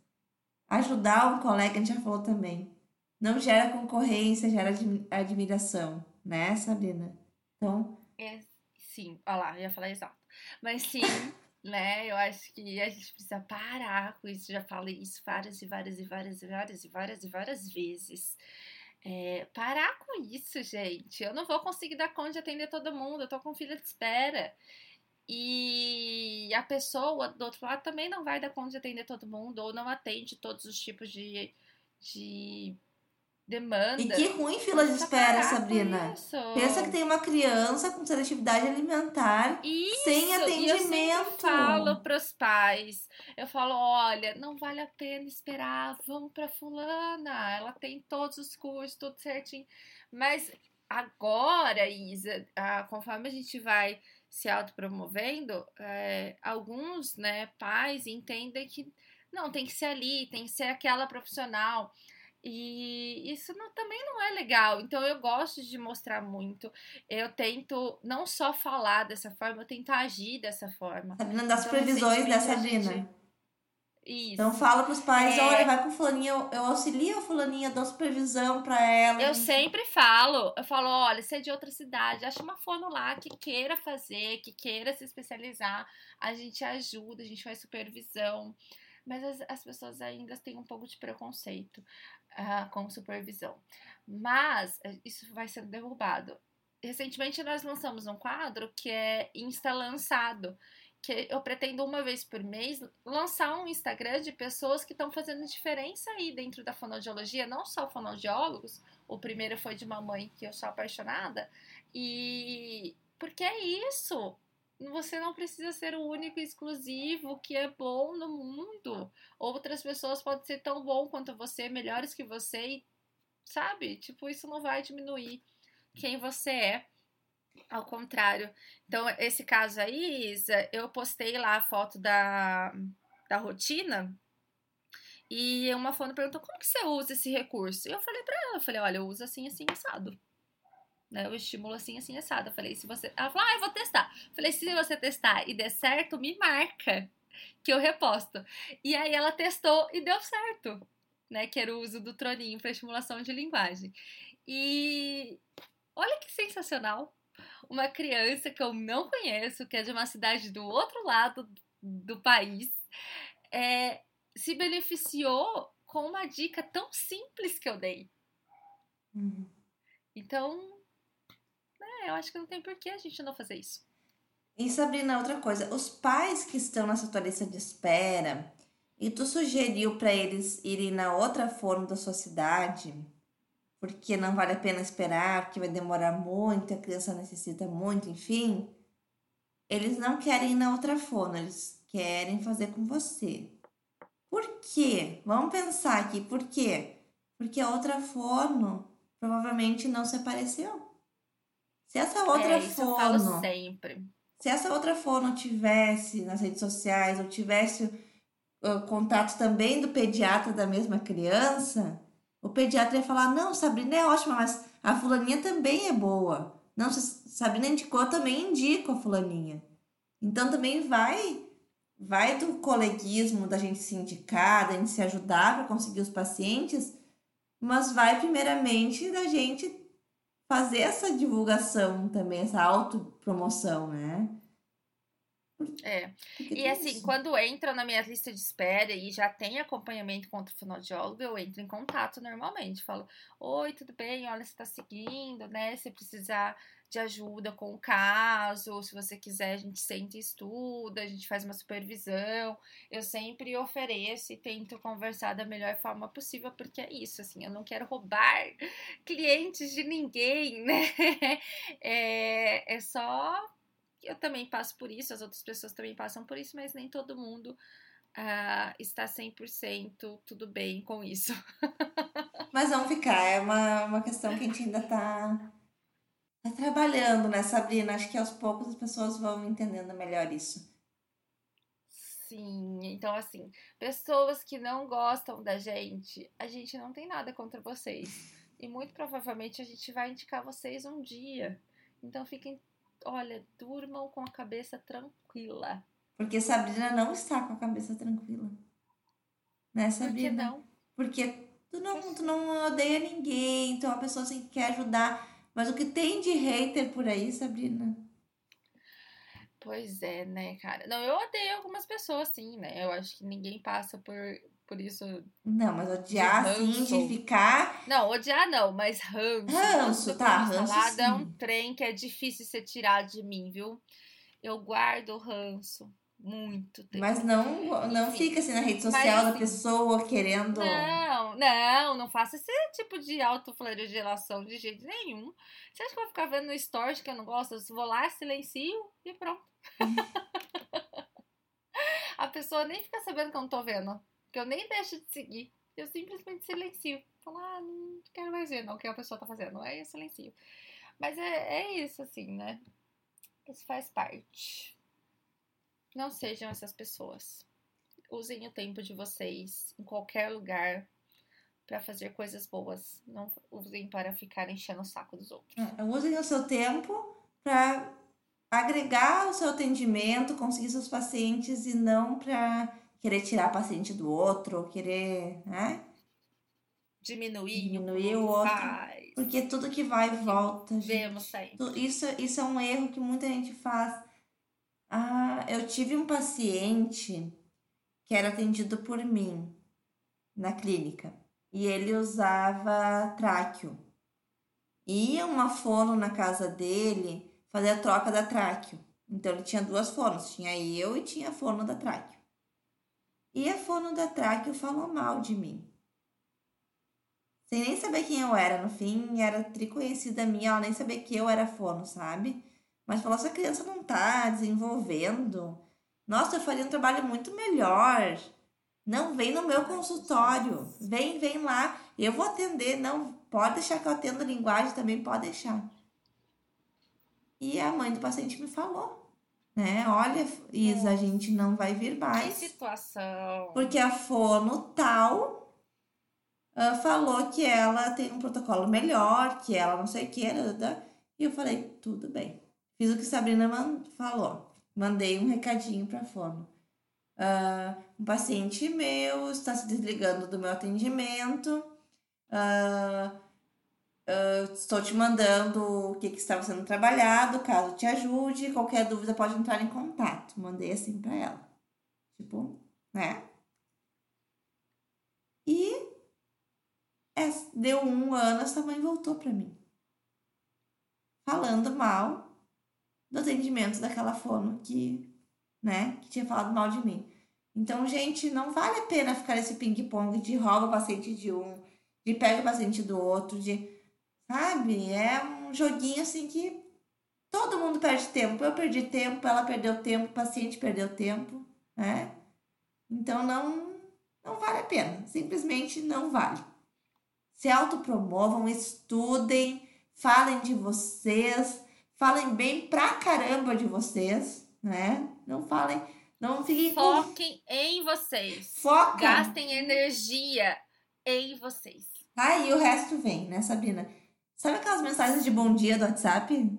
Ajudar um colega, a gente já falou também. Não gera concorrência, gera admi- admiração, né, Sabrina? Então, É, sim, olha lá, eu ia falar exato. Mas sim, né? Eu acho que a gente precisa parar com isso. Já falei isso várias e várias e várias e várias e várias e várias vezes. É, parar com isso, gente. Eu não vou conseguir dar conta de atender todo mundo. Eu tô com fila de espera. E a pessoa do outro lado também não vai dar conta de atender todo mundo ou não atende todos os tipos de, de demanda. e que ruim fila de espera, Sabrina. isso. Pensa que tem uma criança com seletividade alimentar Isso, sem E eu atendimento. falo pros pais, eu falo, olha, não vale a pena esperar, vamos pra fulana, ela tem todos os cursos, tudo certinho. Mas agora, Isa, conforme a gente vai se autopromovendo, é, alguns né, pais entendem que não, tem que ser ali, tem que ser aquela profissional. E isso não- também não é legal. Então eu gosto de mostrar muito. Eu tento não só falar dessa forma, eu tento agir dessa forma. Sabrina, das Então, previsões a Sabrina. Isso. Então fala pros pais, É. olha, vai com fulaninha, eu, eu auxilio a fulaninha, dou supervisão pra ela. Eu sempre falo, eu falo, olha, você é de outra cidade, acha uma fono lá que queira fazer, que queira se especializar, a gente ajuda, a gente faz supervisão. Mas as, as pessoas ainda têm um pouco de preconceito ah, com supervisão. Mas eh, isso vai sendo derrubado. recentemente nós lançamos um quadro que é Insta Lançado, que eu pretendo uma vez por mês lançar um Instagram de pessoas que estão fazendo diferença aí dentro da fonoaudiologia, não só fonoaudiólogos. O primeiro foi de uma mãe que eu sou apaixonada. E porque é isso. Você não precisa ser o único exclusivo que é bom no mundo. Outras pessoas podem ser tão bom quanto você, melhores que você, e, sabe? Tipo, isso não vai diminuir quem você é. Ao contrário. Então, esse caso aí, Isa, eu postei lá a foto da, da rotina e uma fono perguntou como que você usa esse recurso? E eu falei pra ela, eu falei, olha, eu uso assim, assim, assado. Né, eu estimulo assim, assim, assado. Eu falei, se você... Ela falou, ah, eu vou testar. Eu falei, se você testar e der certo, me marca que eu reposto. E aí ela testou e deu certo, né? Que era o uso do troninho para estimulação de linguagem. E olha que sensacional uma criança que eu não conheço, que é de uma cidade do outro lado do país, é, se beneficiou com uma dica tão simples que eu dei. Uhum. Então, é, eu acho que não tem por que a gente não fazer isso. E Sabrina, outra coisa, os pais que estão nessa tua lista de espera e tu sugeriu para eles irem na outra forma da sua cidade, porque não vale a pena esperar, porque vai demorar muito, a criança necessita muito, enfim. Eles não querem ir na outra fono, eles querem fazer com você. Por quê? Vamos pensar aqui, por quê? Porque a outra fono provavelmente não se apareceu. Se essa outra é, isso fono. Eu falo sempre. Se essa outra fono tivesse nas redes sociais ou tivesse uh, contato também do pediatra da mesma criança, o pediatra ia falar: não, Sabrina é ótima, mas a fulaninha também é boa. Não, Sabrina indicou, também indico a fulaninha. Então também vai vai do coleguismo da gente se indicar, da gente se ajudar para conseguir os pacientes, mas vai primeiramente da gente fazer essa divulgação também, essa autopromoção, né? É. E assim, isso? quando entra na minha lista de espera e já tem acompanhamento contra o fonoaudiólogo, eu entro em contato normalmente. Falo, oi, tudo bem? Olha, você tá seguindo, né? Se precisar de ajuda com o caso, se você quiser, a gente senta e estuda, a gente faz uma supervisão. Eu sempre ofereço e tento conversar da melhor forma possível, porque é isso, assim, eu não quero roubar clientes de ninguém, né? É, é só eu também passo por isso, as outras pessoas também passam por isso, mas nem todo mundo uh, está 100% tudo bem com isso. mas vamos ficar, é uma, uma questão que a gente ainda está tá trabalhando, né, Sabrina? Acho que aos poucos as pessoas vão entendendo melhor isso. Sim, então assim, pessoas que não gostam da gente, a gente não tem nada contra vocês. E muito provavelmente a gente vai indicar vocês um dia. Então fiquem olha, durmam com a cabeça tranquila. Porque Sabrina não está com a cabeça tranquila. Né, Sabrina? Por que não? Porque tu não, tu não odeia ninguém, tu é uma pessoa assim que quer ajudar. Mas o que tem de hater por aí, Sabrina? Pois é, né, cara? Não, eu odeio algumas pessoas, sim, né? Eu acho que ninguém passa por por isso. Não, mas odiar assim, de ficar. Não, odiar não, mas ranço. Ranço, tá, ranço. é um trem que é difícil ser tirado de mim, viu? Eu guardo ranço. Muito tempo. Mas não, não fica assim na rede social mas, da pessoa querendo. Não, não, não faça esse tipo de autoflagelação de jeito nenhum. Você acha que eu vou ficar vendo no story que eu não gosto? Eu vou lá, silencio e pronto. A pessoa nem fica sabendo que eu não tô vendo que eu nem deixo de seguir. Eu simplesmente silencio. Falo, ah, não quero mais ver não, o que a pessoa tá fazendo. Aí eu silencio. Mas é, é isso, assim, né? Isso faz parte. Não sejam essas pessoas. Usem o tempo de vocês em qualquer lugar para fazer coisas boas. Não usem para ficar enchendo o saco dos outros. É, usem o seu tempo para agregar o seu atendimento, conseguir seus pacientes e não para querer tirar paciente do outro, querer, né? Diminuir, Diminuir o outro. Faz. Porque tudo que vai e volta. Vemos. Isso, isso é um erro que muita gente faz. Ah, eu tive um paciente que era atendido por mim na clínica e ele usava tráqueo. ia uma fono na casa dele fazer a troca da tráqueo. Então ele tinha duas fonos, tinha eu e tinha a fono da tráqueo. E a fono da tráqueo falou mal de mim. Sem nem saber quem eu era, no fim, era triconhecida minha, ela nem sabia que eu era fono, sabe? Mas falou, essa criança não tá desenvolvendo. Nossa, eu faria um trabalho muito melhor. Não, vem no meu consultório. Vem, vem lá. Eu vou atender. Não, pode deixar que eu atendo linguagem também, pode deixar. E a mãe do paciente me falou, né? Olha, Isa, a gente não vai vir Que mais. situação. Porque a fono tal ah, falou que ela tem um protocolo melhor, que ela não sei o que. E eu falei, tudo bem. Fiz o que Sabrina falou. Mandei um recadinho para a fono. Ah, um paciente meu está se desligando do meu atendimento. Ah, ah, estou te mandando o que, que estava sendo trabalhado, caso te ajude. Qualquer dúvida pode entrar em contato. Mandei assim para ela. Tipo, né? E es- deu um ano, essa mãe voltou para mim. Falando mal do atendimento daquela fono que, né, que tinha falado mal de mim. Então, gente, não vale a pena ficar nesse ping-pong de rouba o paciente de um, de pega o paciente do outro, de. Sabe? É um joguinho assim que todo mundo perde tempo. Eu perdi tempo, ela perdeu tempo, o paciente perdeu tempo, né? Então não, não vale a pena. Simplesmente não vale. Se autopromovam, estudem, falem de vocês, falem bem pra caramba de vocês, né? Não falem, não fiquem com Foquem em vocês. foca. Gastem energia em vocês. Aí o resto vem, né, Sabrina? Sabe aquelas mensagens de bom dia do WhatsApp? Não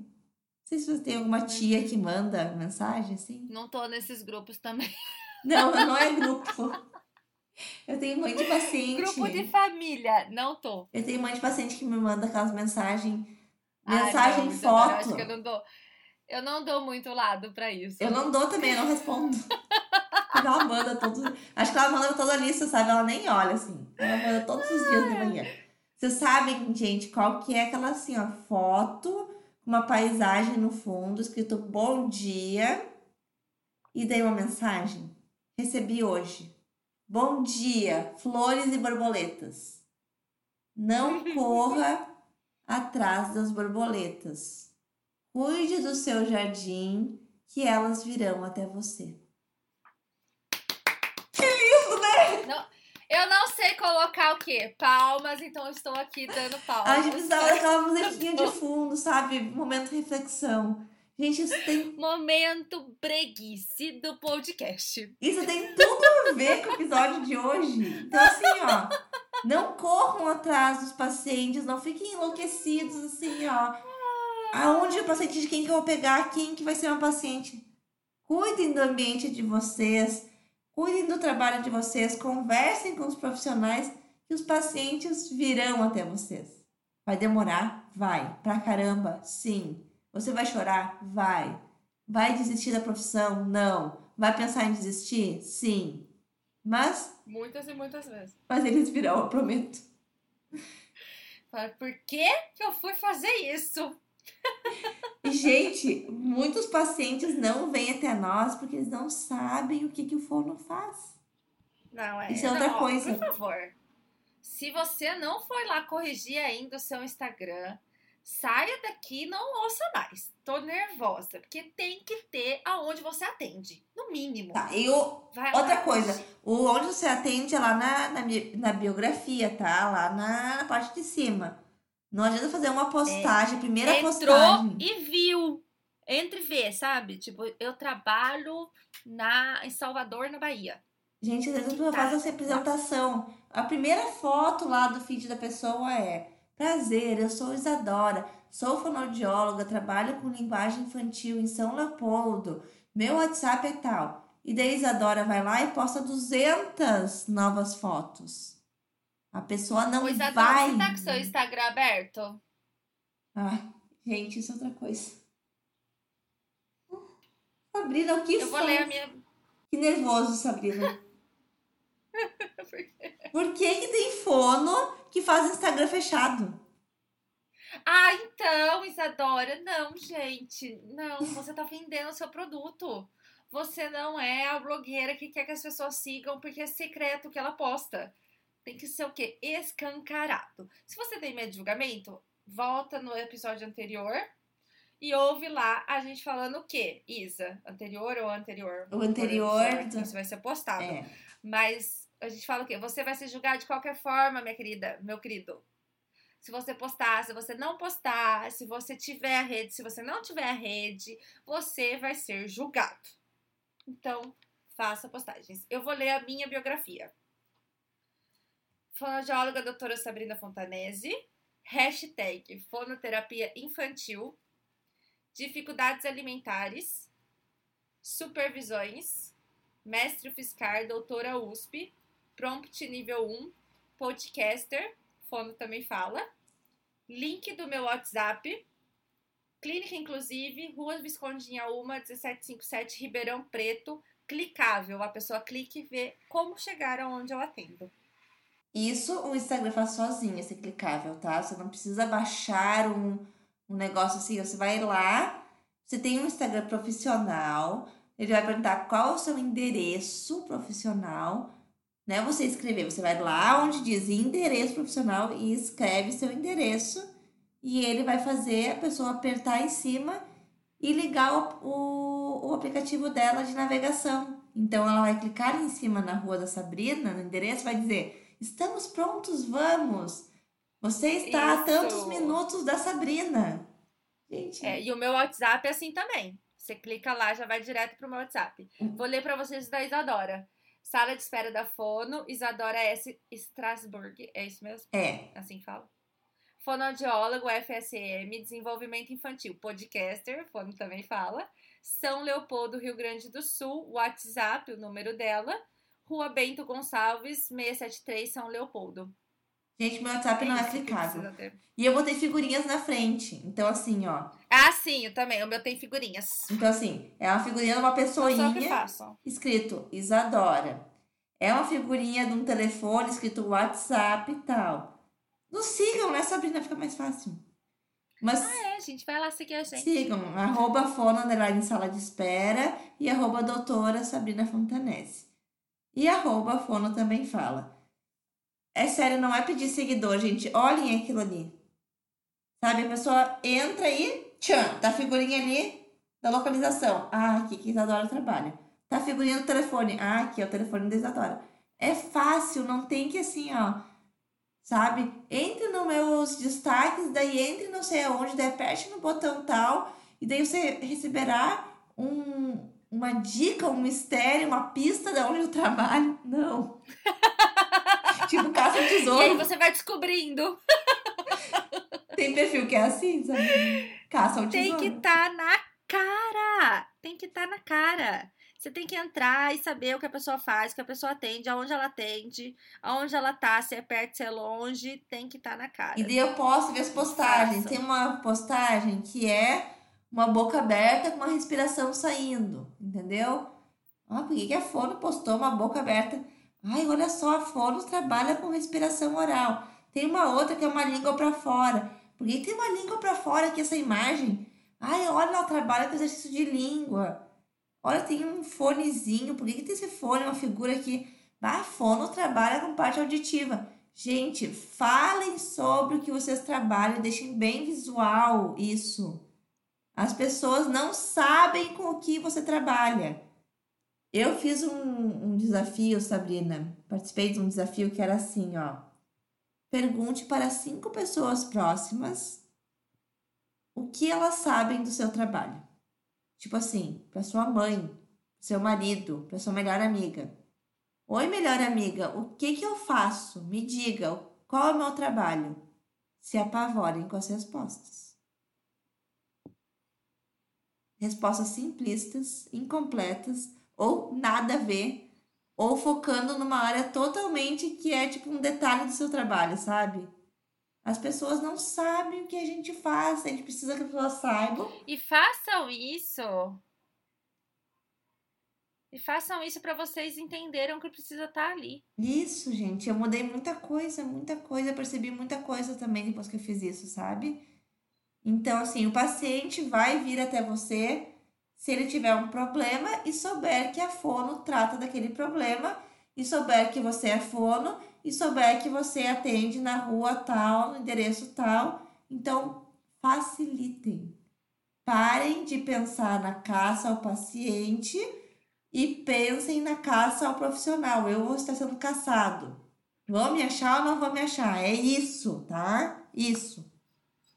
sei se você tem alguma tia que manda mensagem assim. Não tô nesses grupos também. Não, não é grupo. Eu tenho mãe de paciente. Grupo de família, não tô. Eu tenho mãe de paciente que me manda aquelas mensagens. Ai, Mensagem, não, foto. Acho que eu não dou. Eu não dou muito lado pra isso. Eu não dou também, eu não respondo. Ela manda todos. Acho que ela manda toda a lista, sabe? Ela nem olha assim. Ela manda todos os dias de manhã. Vocês sabem, gente, qual que é aquela assim, ó, foto, uma paisagem no fundo, escrito bom dia, e daí uma mensagem. Recebi hoje. Bom dia, flores e borboletas. Não corra atrás das borboletas. Cuide do seu jardim, que elas virão até você. Eu não sei colocar o quê? Palmas, então estou aqui dando palmas. A gente precisava daquela musiquinha de fundo, sabe? Momento de reflexão. Gente, isso tem, Momento breguice do podcast. isso tem tudo a ver com o episódio de hoje. Então, assim, ó. Não corram atrás dos pacientes, não fiquem enlouquecidos, assim, ó. Aonde o paciente, de quem que eu vou pegar, quem que vai ser meu paciente. Cuidem do ambiente de vocês, cuidem do trabalho de vocês, conversem com os profissionais que os pacientes virão até vocês. Vai demorar? Vai. Pra caramba? Sim. Você vai chorar? Vai. Vai desistir da profissão? Não. Vai pensar em desistir? Sim. Mas, Muitas e muitas vezes. mas eles virão, eu prometo. Por que, que eu fui fazer isso? Gente, muitos pacientes não vêm até nós porque eles não sabem o que, que o fono faz. Não, é. Isso é outra não, ó, coisa. Por favor. Se você não foi lá corrigir ainda o seu Instagram, saia daqui e não ouça mais. Tô nervosa. Porque tem que ter aonde você atende. No mínimo. Tá, e o, Vai lá. outra coisa, o onde você atende é lá na, na, na biografia, tá? Lá na, na parte de cima. Não adianta fazer uma postagem, primeira Entrou postagem. e viu. Entre e vê, sabe? Tipo, eu trabalho na, em Salvador, na Bahia. Gente, às vezes Tá. faz essa apresentação. A primeira foto lá do feed da pessoa é Prazer, eu sou Isadora, sou fonoaudióloga, trabalho com linguagem infantil em São Leopoldo. Meu WhatsApp é tal. E daí Isadora vai lá e posta 200 novas fotos. A pessoa não Isadora, vai. você tá com seu Instagram aberto? Ah, gente, isso é outra coisa. Sabrina, o que Eu vou ler a minha. Que nervoso, Sabrina. Por que, que tem fono que faz Instagram fechado? Ah, então, Isadora, não, gente. Não, você tá vendendo o seu produto. Você não é a blogueira que quer que as pessoas sigam porque é secreto que ela posta. Tem que ser o quê? Escancarado. Se você tem medo de julgamento, volta no episódio anterior e ouve lá a gente falando o quê? Isa, anterior ou anterior? O anterior. Isso vai ser postado. É. Mas a gente fala o quê? Você vai ser julgado de qualquer forma, minha querida, meu querido. Se você postar, se você não postar, se você tiver a rede, se você não tiver a rede, você vai ser julgado. Então, faça postagens. Eu vou ler a minha biografia. Fonoaudióloga doutora Sabrina Fontanese. Hashtag fonoterapia infantil. Dificuldades alimentares. Supervisões. Mestre fiscal, doutora USP. Prompt nível 1. Podcaster. Fono também fala. Link do meu WhatsApp. Clínica Inclusive, Rua Viscondinha Uma, 1757, Ribeirão Preto. Clicável. A pessoa clica e vê como chegar aonde eu atendo. Isso o Instagram faz sozinho, esse clicável, tá? Você não precisa baixar um, um negócio assim. Você vai lá, você tem um Instagram profissional, ele vai perguntar qual o seu endereço profissional, né? Você escrever, você vai lá onde diz endereço profissional e escreve seu endereço e ele vai fazer a pessoa apertar em cima e ligar o, o, o aplicativo dela de navegação. Então ela vai clicar em cima na rua da Sabrina, no endereço, vai dizer Estamos prontos, vamos! Você está a Isso. tantos minutos da Sabrina. Gente, É, e o meu WhatsApp é assim também. Você clica lá, já vai direto pro meu WhatsApp. Hum. Vou ler para vocês da Isadora. Sala de espera da Fono, Isadora S. Strasburg. É isso mesmo? é. Assim fala? Fonoaudiólogo, FSM, desenvolvimento infantil, podcaster, Fono também fala. São Leopoldo, Rio Grande do Sul, WhatsApp, o número dela. Rua Bento Gonçalves, 673, São Leopoldo. Gente, meu WhatsApp não é ter. E eu botei figurinhas na frente. Então, assim, ó. Ah, sim, eu também. O meu tem figurinhas. Então, assim, é uma figurinha de uma Não só o que pessoinha escrito Isadora. É uma figurinha de um telefone escrito WhatsApp e tal. Nos sigam, né, Sabrina? Fica mais fácil. Mas É, gente, vai lá seguir a gente. sigam, arroba underline sala de espera e arroba doutora Sabrina Fontanese. E arroba fono também fala. É sério, não é pedir seguidor, gente. Olhem aquilo ali. Sabe, a pessoa entra aí, tchan, tá a figurinha ali da localização. Ah, aqui que Isadora trabalha. Tá a figurinha do telefone. Ah, aqui é o telefone da Isadora. É fácil, não tem que assim, ó. Sabe? Entre nos meus destaques, daí entre não sei aonde, daí aperte no botão tal, e daí você receberá um, uma dica, um mistério, uma pista de onde eu trabalho. Não. tipo, caça ao E aí tesouro. você vai descobrindo. Tem perfil que é assim, sabe? Caça Tem tesouro. que estar na cara. Tem que estar na cara. Você tem que entrar e saber o que a pessoa faz, o que a pessoa atende, aonde ela atende, aonde ela tá, se é perto, se é longe, tem que estar na cara. E daí eu posto ver as postagens. Tem uma postagem que é uma boca aberta com uma respiração saindo, entendeu? Ah, por que, a Fono postou uma boca aberta? Ai, olha só, a Fono trabalha com respiração oral. Tem uma outra que é uma língua para fora. Por que que tem uma língua para fora aqui essa imagem? Ai, olha, ela trabalha com exercício de língua. Olha, tem um fonezinho. Por que, que tem esse fone, uma figura aqui? Ah, a Fono trabalha com parte auditiva. Gente, falem sobre o que vocês trabalham, deixem bem visual isso. As pessoas não sabem com o que você trabalha. Eu fiz um, um desafio, Sabrina. Participei de um desafio que era assim, ó. Pergunte para cinco pessoas próximas o que elas sabem do seu trabalho. Tipo assim, para sua mãe, seu marido, para sua melhor amiga. Oi, melhor amiga, o que que eu faço? Me diga, qual é o meu trabalho? Se apavorem com as respostas. Respostas simplistas, incompletas ou nada a ver, ou focando numa área totalmente que é tipo um detalhe do seu trabalho, sabe? As pessoas não sabem o que a gente faz, a gente precisa que as pessoas saibam. E façam isso. E façam isso para vocês entenderem que precisa estar ali. Isso, gente, eu mudei muita coisa, muita coisa, percebi muita coisa também depois que eu fiz isso, sabe? Então, assim, o paciente vai vir até você se ele tiver um problema e souber que a fono trata daquele problema, e souber que você é fono, e souber que você atende na rua tal, no endereço tal. Então, facilitem. Parem de pensar na caça ao paciente e pensem na caça ao profissional. Eu vou estar sendo caçado. Vão me achar ou não vão me achar? É isso, tá? Isso.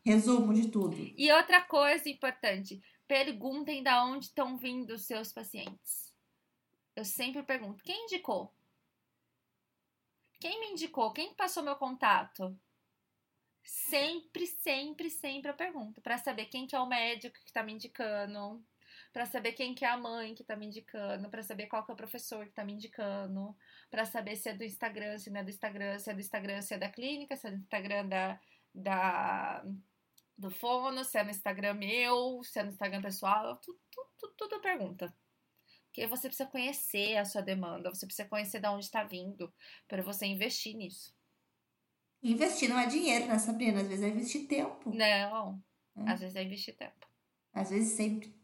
Resumo de tudo. E outra coisa importante, perguntem da onde estão vindo os seus pacientes. Eu sempre pergunto, quem indicou? Quem me indicou? Quem passou meu contato? Sempre, sempre, sempre eu pergunto para saber quem que é o médico que tá me indicando, para saber quem que é a mãe que tá me indicando, para saber qual que é o professor que tá me indicando, para saber se é do Instagram, se não é do Instagram, se é do Instagram, se é da clínica, se é do Instagram da, da do fono, se é no Instagram meu, se é no Instagram pessoal, tudo, tudo, tudo pergunta. Porque você precisa conhecer a sua demanda, você precisa conhecer de onde está vindo, para você investir nisso. Investir não é dinheiro, né, Sabrina? Às vezes é investir tempo. Não, É. às vezes é investir tempo. Às vezes sempre.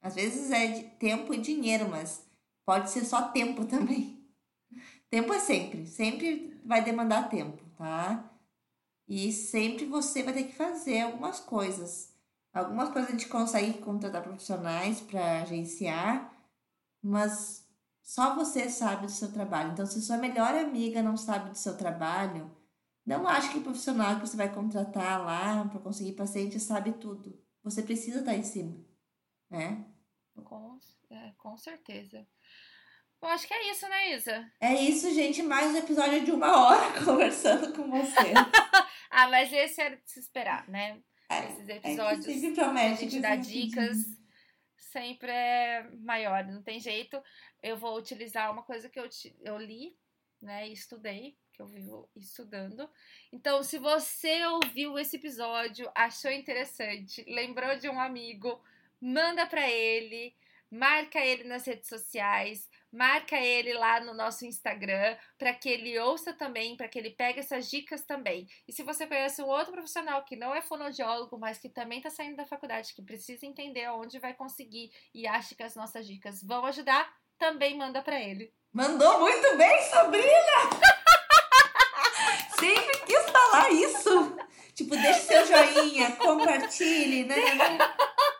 Às vezes é de tempo e dinheiro, mas pode ser só tempo também. Tempo é sempre. Sempre vai demandar tempo, tá? E sempre você vai ter que fazer algumas coisas. Algumas coisas a gente consegue contratar profissionais para agenciar, mas só você sabe do seu trabalho. Então, se sua melhor amiga não sabe do seu trabalho, não ache que o profissional que você vai contratar lá para conseguir paciente sabe tudo. Você precisa estar em cima, né? Com, é, com certeza. Eu acho que é isso, né, Isa? É isso, gente. Mais um episódio de uma hora conversando com você. Ah, mas esse era de se esperar, né? É, Esses é episódios sempre que a promete gente dá dicas digo. sempre é maior, não tem jeito. Eu vou utilizar uma coisa que eu, eu li, né, e estudei, que eu vivo estudando. Então, se você ouviu esse episódio, achou interessante, lembrou de um amigo, manda pra ele, marca ele nas redes sociais, marca ele lá no nosso Instagram, para que ele ouça também, para que ele pegue essas dicas também. E se você conhece um outro profissional que não é fonoaudiólogo, mas que também está saindo da faculdade, que precisa entender aonde vai conseguir e acha que as nossas dicas vão ajudar, também manda para ele. Mandou muito bem, Sabrina! sempre quis falar isso. Tipo, deixe seu joinha, compartilhe, né?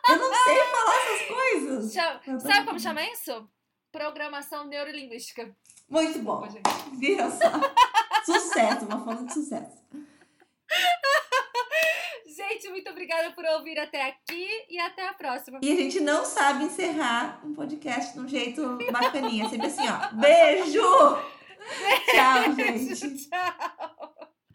Eu não sei falar essas coisas. Chama- tô- Sabe como chama isso? Programação neurolinguística. Muito bom. Viu só? Sucesso, uma forma de sucesso. Gente, muito obrigada por ouvir até aqui e até a próxima. E a gente não sabe encerrar um podcast de um jeito bacaninha. Sempre assim, ó. Beijo! Tchau, gente. Tchau.